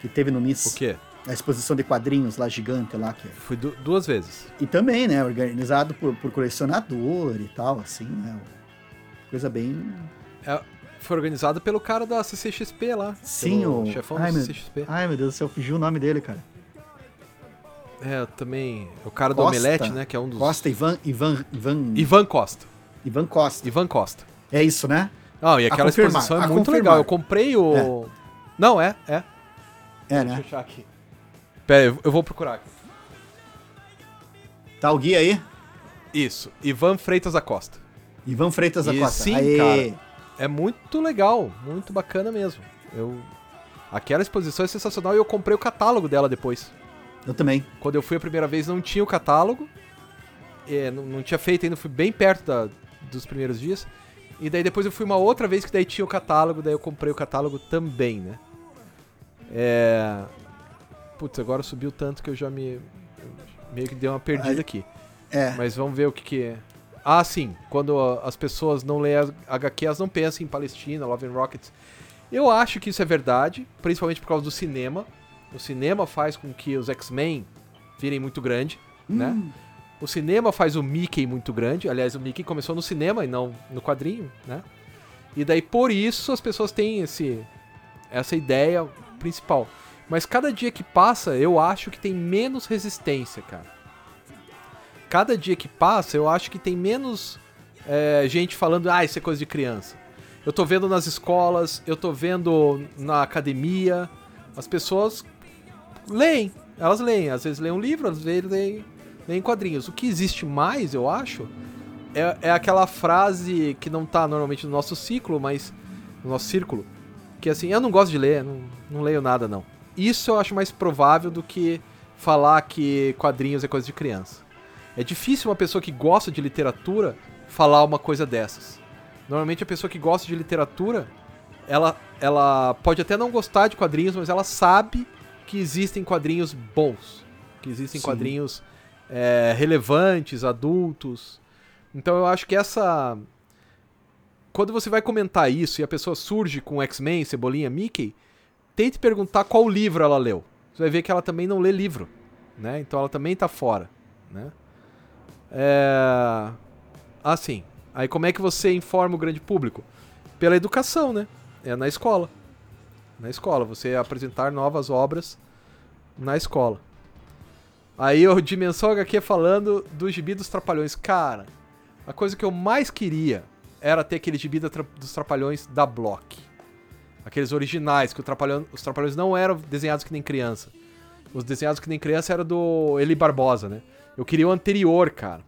Que teve no MIS. O quê? A exposição de quadrinhos lá, gigante lá, que é Fui du- duas vezes. e também, né, organizado por, por colecionador e tal, assim, né? Coisa bem. É, foi organizado pelo cara da CCXP lá. Sim, o. chefão Ai da meu... CCXP. Ai, meu Deus do céu, fugiu o nome dele, cara. É, também. O cara do Costa. Omelete, né? Que é um dos. Costa, Ivan. Ivan. Ivan, Ivan Costa. Ivan Costa. Ivan Costa. É isso, né? Não, e aquela exposição é muito confirmar. legal. Eu comprei o. Não, é, é. É, Deixa eu né? achar aqui. Pera, aí, eu- eu vou procurar aqui. Tá o guia aí? Isso, Ivan Freitas da Costa. Ivan Freitas da Costa. sim, Aê. cara. É muito legal, muito bacana mesmo. Eu. Aquela exposição é sensacional e eu comprei o catálogo dela depois. Eu também. Quando eu fui a primeira vez não tinha o catálogo. É, não, não tinha feito ainda, fui bem perto da- dos primeiros dias. E daí depois eu fui uma outra vez que daí tinha o catálogo, daí eu comprei o catálogo também, né? É. Putz, agora subiu tanto que eu já me. meio que dei uma perdida aqui. É. Mas vamos ver o que, que é. Ah, sim. Quando as pessoas não leem HQ, elas não pensam em Palestina, Love and Rockets. Eu acho que isso é verdade, principalmente por causa do cinema. O cinema faz com que os X-Men virem muito grande, né? Hum, O cinema faz o Mickey muito grande. Aliás, o Mickey começou no cinema e não no quadrinho, né? E daí por isso as pessoas têm esse essa ideia principal. Mas cada dia que passa, eu acho que tem menos resistência, cara. Cada dia que passa, eu acho que tem menos é, gente falando, ah, isso é coisa de criança. Eu tô vendo nas escolas, eu tô vendo na academia, as pessoas leem, elas leem, às vezes leem um livro, às vezes leem, leem quadrinhos. O que existe mais, eu acho, é, é aquela frase que não tá normalmente no nosso ciclo, mas no nosso círculo, que é assim, eu não gosto de ler, não, não leio nada não. Isso eu acho mais provável do que falar que quadrinhos é coisa de criança. É difícil uma pessoa que gosta de literatura falar uma coisa dessas. Normalmente a pessoa que gosta de literatura, ela, ela pode até não gostar de quadrinhos, mas ela sabe que existem quadrinhos bons, que existem Sim. quadrinhos é, relevantes, adultos. Então eu acho que essa. Quando você vai comentar isso e a pessoa surge com X-Men, Cebolinha, Mickey, tente perguntar qual livro ela leu. Você vai ver que ela também não lê livro, né? Então ela também tá fora, né? É... Assim, aí como é que você informa o grande público? Pela educação, né? É na escola. Na escola, você apresentar novas obras na escola. Aí o Dimensão HQ falando do gibi dos Trapalhões. Cara, a coisa que eu mais queria era ter aquele gibi dos Trapalhões da Block. Aqueles originais, que Trapalhão- os Trapalhões não eram desenhados que nem criança. Os desenhados que nem criança era do Eli Barbosa, né? Eu queria o anterior, cara.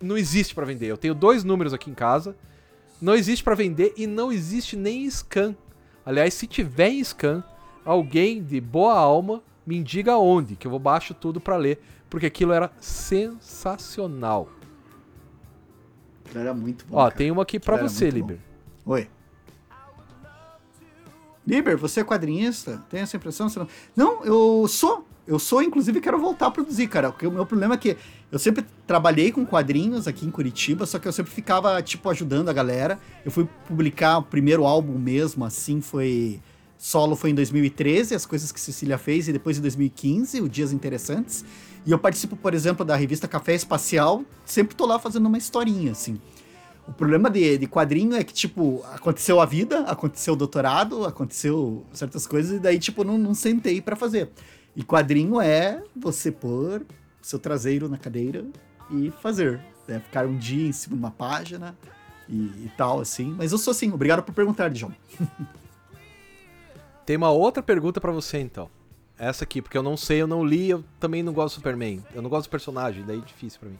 Não existe pra vender. Eu tenho dois números aqui em casa. Não existe pra vender e não existe nem em scan. Aliás, se tiver em scan, alguém de boa alma me diga onde, que eu vou baixo tudo pra ler, porque aquilo era sensacional. Era muito bom. Ó, cara. tem uma aqui pra Era você, bom. Liber. Oi. Liber, você é quadrinhista? Tem essa impressão? Você não... não, eu sou. Eu sou, inclusive, quero voltar a produzir, cara. O meu problema é que eu sempre trabalhei com quadrinhos aqui em Curitiba, só que eu sempre ficava, tipo, ajudando a galera. Eu fui publicar o primeiro álbum mesmo, assim, foi. Solo foi em 2013, as coisas que Cecília fez, e depois em 2015, o Dias Interessantes. E eu participo, por exemplo, da revista Café Espacial, sempre tô lá fazendo uma historinha, assim. O problema de, de quadrinho é que, tipo, aconteceu a vida, aconteceu o doutorado, aconteceu certas coisas, e daí, tipo, não, não sentei para fazer. E quadrinho é você pôr seu traseiro na cadeira e fazer. Né? Ficar um dia em cima de uma página e, e tal, assim. Mas eu sou assim, obrigado por perguntar, Dijon. Tem uma outra pergunta para você, então. Essa aqui, porque eu não sei, eu não li, eu também não gosto do Superman. Eu não gosto do personagem, daí é difícil para mim.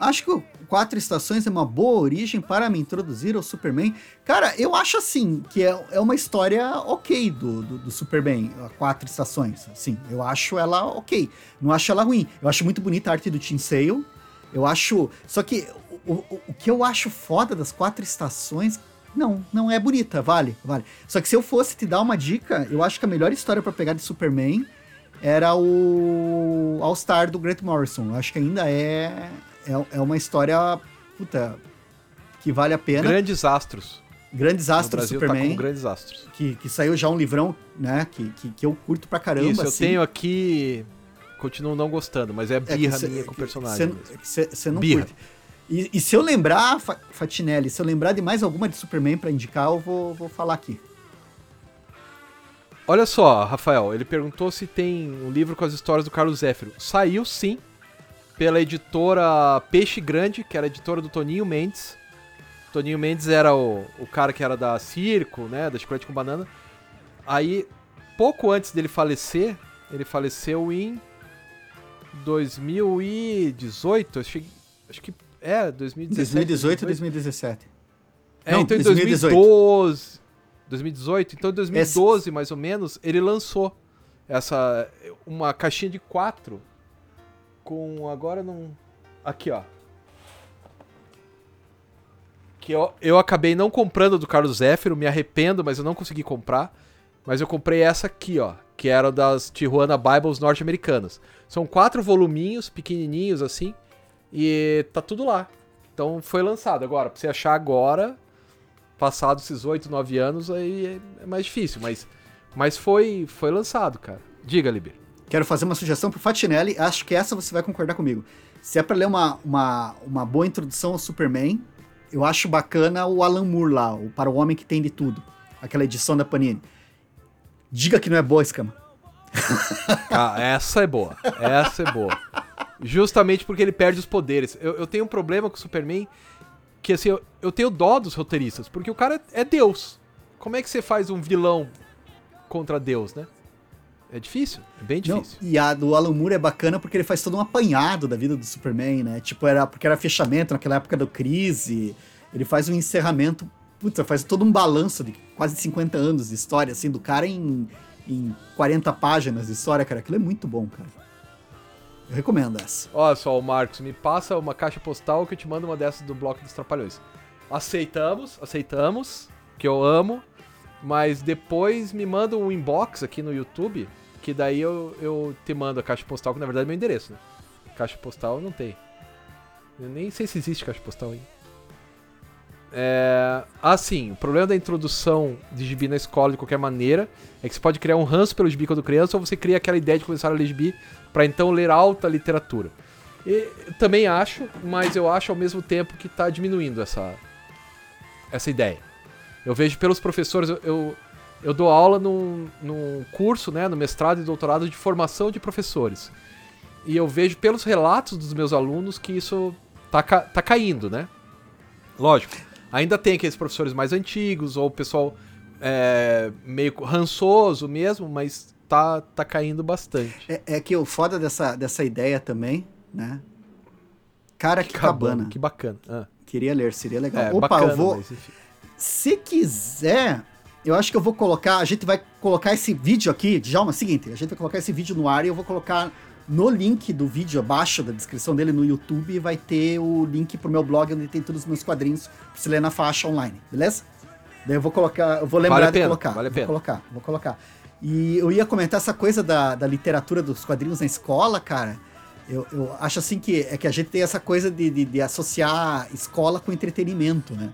Acho que Quatro Estações é uma boa origem para me introduzir ao Superman. Cara, eu acho assim, que é, é uma história ok do, do, do Superman, Quatro Estações. Sim, eu acho ela ok. Não acho ela ruim. Eu acho muito bonita a arte do Tim Sale. Eu acho. Só que o, o, o que eu acho foda das Quatro Estações, não, não é bonita, vale, vale. Só que se eu fosse te dar uma dica, eu acho que a melhor história para pegar de Superman era o All Star do Grant Morrison. Eu acho que ainda é é, é uma história, puta, que vale a pena. Grandes astros. Grandes Astros Brasil Superman. Tá com grandes Astros. Que, que saiu já um livrão, né? Que, que, que eu curto pra caramba. Isso, assim. eu tenho aqui. Continuo não gostando, mas é birra é cê, minha com o personagem. Você não birra. curte. E, e, se eu lembrar, Fatinelli, se eu lembrar de mais alguma de Superman para indicar, eu vou, vou falar aqui. Olha só, Rafael, ele perguntou se tem um livro com as histórias do Carlos Zéfiro. Saiu sim, pela editora Peixe Grande, que era a editora do Toninho Mendes. Toninho Mendes era o, o cara que era da Circo, né, da Chocolate com Banana. Aí, pouco antes dele falecer, ele faleceu em 2018, acho, acho que é, 2017. 2018 ou 2017? É, Não, então em 2012, 2018, então em 2012 Esse... mais ou menos, ele lançou essa uma caixinha de quatro com. Agora não. Aqui, ó. Que eu, eu acabei não comprando do Carlos Zéfiro, me arrependo, mas eu não consegui comprar. Mas eu comprei essa aqui, ó. Que era das Tijuana Bibles norte-americanas. São quatro voluminhos, pequenininhos assim. E tá tudo lá. Então foi lançado. Agora, pra você achar agora, passados esses 8, 9 anos, aí é mais difícil. Mas, mas foi, foi lançado, cara. Diga, Liber. Quero fazer uma sugestão pro Fatinelli, acho que essa você vai concordar comigo. Se é para ler uma, uma, uma boa introdução ao Superman, eu acho bacana o Alan Moore lá, o Para o Homem que Tem de Tudo, aquela edição da Panini. Diga que não é boa, Escama. Ah, essa é boa. Essa é boa. Justamente porque ele perde os poderes. Eu, eu tenho um problema com o Superman que assim, eu, eu tenho dó dos roteiristas, porque o cara é Deus. Como é que você faz um vilão contra Deus, né? É difícil, é bem difícil. Não, e a do Alan Moore é bacana porque ele faz todo um apanhado da vida do Superman, né? Tipo, era porque era fechamento naquela época do crise. Ele faz um encerramento, puta, faz todo um balanço de quase 50 anos de história, assim, do cara em, em 40 páginas de história, cara. Aquilo é muito bom, cara. Eu recomendo essa. Olha só, o Marcos, me passa uma caixa postal que eu te mando uma dessas do Bloco dos Trapalhões. Aceitamos, aceitamos, que eu amo, mas depois me manda um inbox aqui no YouTube que daí eu, eu te mando a caixa postal, que na verdade é meu endereço, né? Caixa postal não tem. Eu nem sei se existe caixa postal aí. É... Ah, sim. O problema da introdução de gibi na escola, de qualquer maneira, é que você pode criar um ranço pelo gibi quando criança, ou você cria aquela ideia de começar a ler gibi para então ler alta literatura. E, também acho, mas eu acho ao mesmo tempo que está diminuindo essa, essa ideia. Eu vejo pelos professores, eu, eu eu dou aula num, num curso, né, no mestrado e doutorado de formação de professores. E eu vejo pelos relatos dos meus alunos que isso tá, tá caindo, né? Lógico, ainda tem aqueles professores mais antigos, ou o pessoal é, meio rançoso mesmo, mas tá, tá caindo bastante. É, é, que o foda dessa, dessa ideia também, né? Cara, que, que cabana. Que bacana. Ah. Queria ler, seria legal. É, Opa, bacana, eu vou. Mas, se quiser, eu acho que eu vou colocar, a gente vai colocar esse vídeo aqui, Djalma, é o seguinte, a gente vai colocar esse vídeo no ar e eu vou colocar no link do vídeo abaixo da descrição dele no YouTube vai ter o link pro meu blog onde tem todos os meus quadrinhos pra você ler na faixa online, beleza? Daí eu vou colocar, eu vou lembrar vale de pena, colocar. Vale a pena. Vou colocar, vou colocar. E eu ia comentar essa coisa da, da literatura dos quadrinhos na escola, cara. Eu, eu acho assim que é que a gente tem essa coisa de, de, de associar escola com entretenimento, né?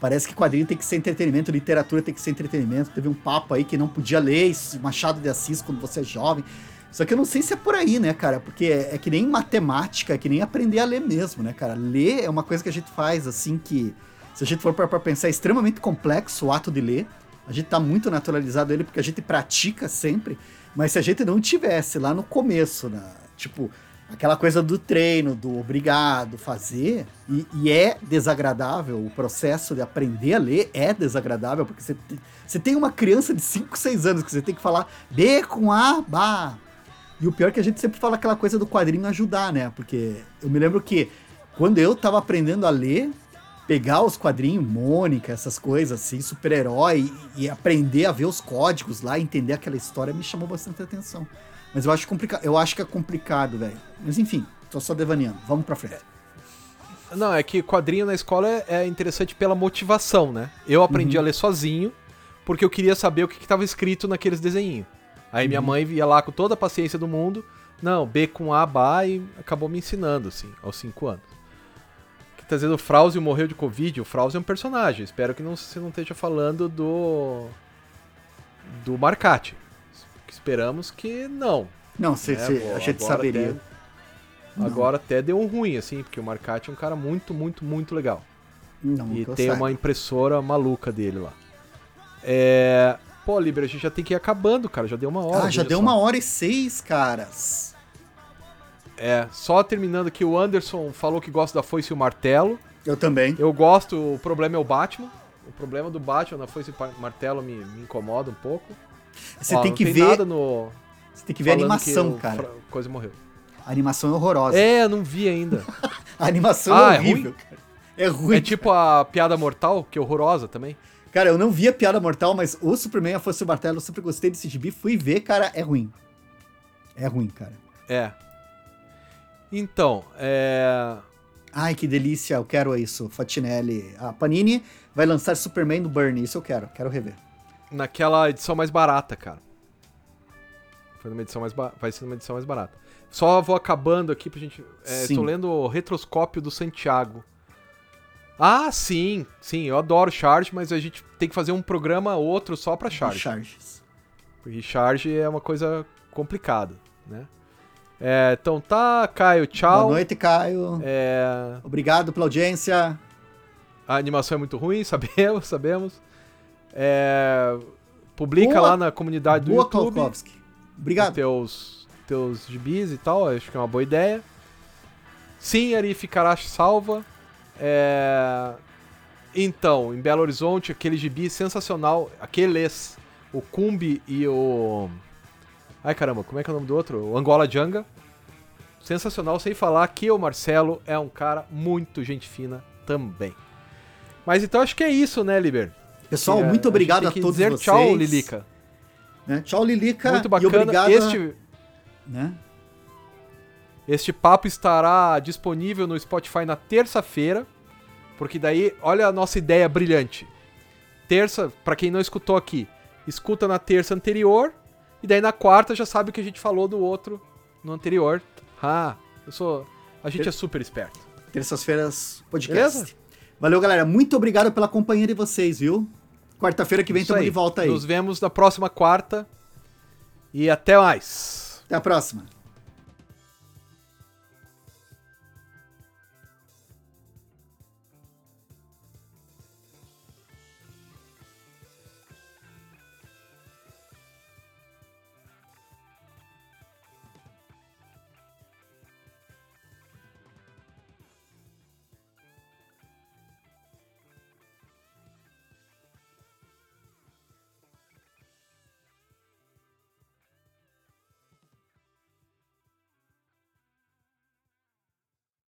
Parece que quadrinho tem que ser entretenimento, literatura tem que ser entretenimento. Teve um papo aí que não podia ler Machado de Assis quando você é jovem. Só que eu não sei se é por aí, né, cara? Porque é, é, que nem matemática, é que nem aprender a ler mesmo, né, cara? Ler é uma coisa que a gente faz, assim, que se a gente for para pensar, é extremamente complexo o ato de ler. A gente tá muito naturalizado ele porque a gente pratica sempre. Mas se a gente não tivesse lá no começo, né, tipo, aquela coisa do treino, do obrigado, fazer, e, e, é desagradável, o processo de aprender a ler é desagradável, porque você, você tem uma criança de 5, 6 anos que você tem que falar B com A, Bá. E o pior é que a gente sempre fala aquela coisa do quadrinho ajudar, né? Porque eu me lembro que quando eu tava aprendendo a ler, pegar os quadrinhos, Mônica, essas coisas assim, super-herói, e aprender a ver os códigos lá, entender aquela história, me chamou bastante atenção. Mas eu acho complicado, eu acho que é complicado, velho. Mas enfim, tô só devaneando. Vamos pra frente. Não, é que quadrinho na escola é, é interessante pela motivação, né? Eu aprendi uhum. a ler sozinho porque eu queria saber o que estava escrito naqueles desenhinhos. Aí minha uhum. mãe ia lá com toda a paciência do mundo, não, B com A, Bá, e acabou me ensinando, assim, aos 5 anos. Que tá dizendo o Frauzio morreu de Covid, o Frauzio é um personagem, espero que não, você não esteja falando do... do Marcati. Esperamos que não. Não, cê, né? cê, a gente saberia. Até, agora até deu um ruim, assim, porque o Marcati é um cara muito, muito, muito legal. Não, e tem uma impressora maluca dele lá. É. Pô, Liber, a gente já tem que ir acabando, cara. Já deu uma hora. Ah, já deu só. uma hora e seis, caras. É, só terminando aqui, o Anderson falou que gosta da foice e o martelo. Eu também. Eu gosto, o problema é o Batman. O problema do Batman na foice e o martelo me, me incomoda um pouco. Você Ó, tem que tem ver. No... Você tem que ver a animação, cara. Coisa morreu. A animação é horrorosa. É, eu não vi ainda. a animação ah, é horrível, é cara. É ruim. É tipo a piada mortal, que é horrorosa também. Cara, eu não vi a piada mortal, mas o Superman a Fosse o Martelo, eu sempre gostei desse gibi. Fui ver, cara, é ruim. É ruim, cara. É. Então, é. Ai, que delícia, eu quero isso. Fatinelli. A Panini vai lançar Superman do Burnie, isso eu quero, quero rever naquela edição mais barata, cara. Foi numa edição mais ba... Vai ser numa edição mais barata. Só vou acabando aqui pra gente. É, estou lendo o retroscópio do Santiago. Ah, sim, sim, eu adoro Charge, mas a gente tem que fazer um programa outro só pra Charge. Charges. Porque Charge é uma coisa complicada, né? É, então tá, Caio, tchau. Boa noite, Caio. É... Obrigado pela audiência. A animação é muito ruim, sabemos, sabemos. É, publica boa, lá na comunidade do boa, YouTube. Kalkowski. Obrigado. Teus, teus gibis e tal, acho que é uma boa ideia. Sim, Ari ficará salva. É... Então, em Belo Horizonte, aquele gibi sensacional, aqueles, o Kumbi e o... Ai caramba, como é que é o nome do outro? O Angola Janga. Sensacional, sem falar que o Marcelo é um cara muito gente fina também. Mas então acho que é isso, né, Liber? Pessoal, muito obrigado a, a todos dizer vocês. Tchau, Lilica. Né? Tchau, Lilica. Muito bacana. E obrigado este, né? este papo estará disponível no Spotify na terça-feira. Porque daí, olha a nossa ideia brilhante. Terça, para quem não escutou aqui, escuta na terça anterior. E daí na quarta já sabe o que a gente falou do outro no anterior. Ah, eu sou. A gente Ter... é super esperto. Terças-feiras podcast. Beleza? Valeu, galera. Muito obrigado pela companhia de vocês, viu? Quarta-feira que vem estamos de volta aí. Nos vemos na próxima quarta. E até mais. Até a próxima.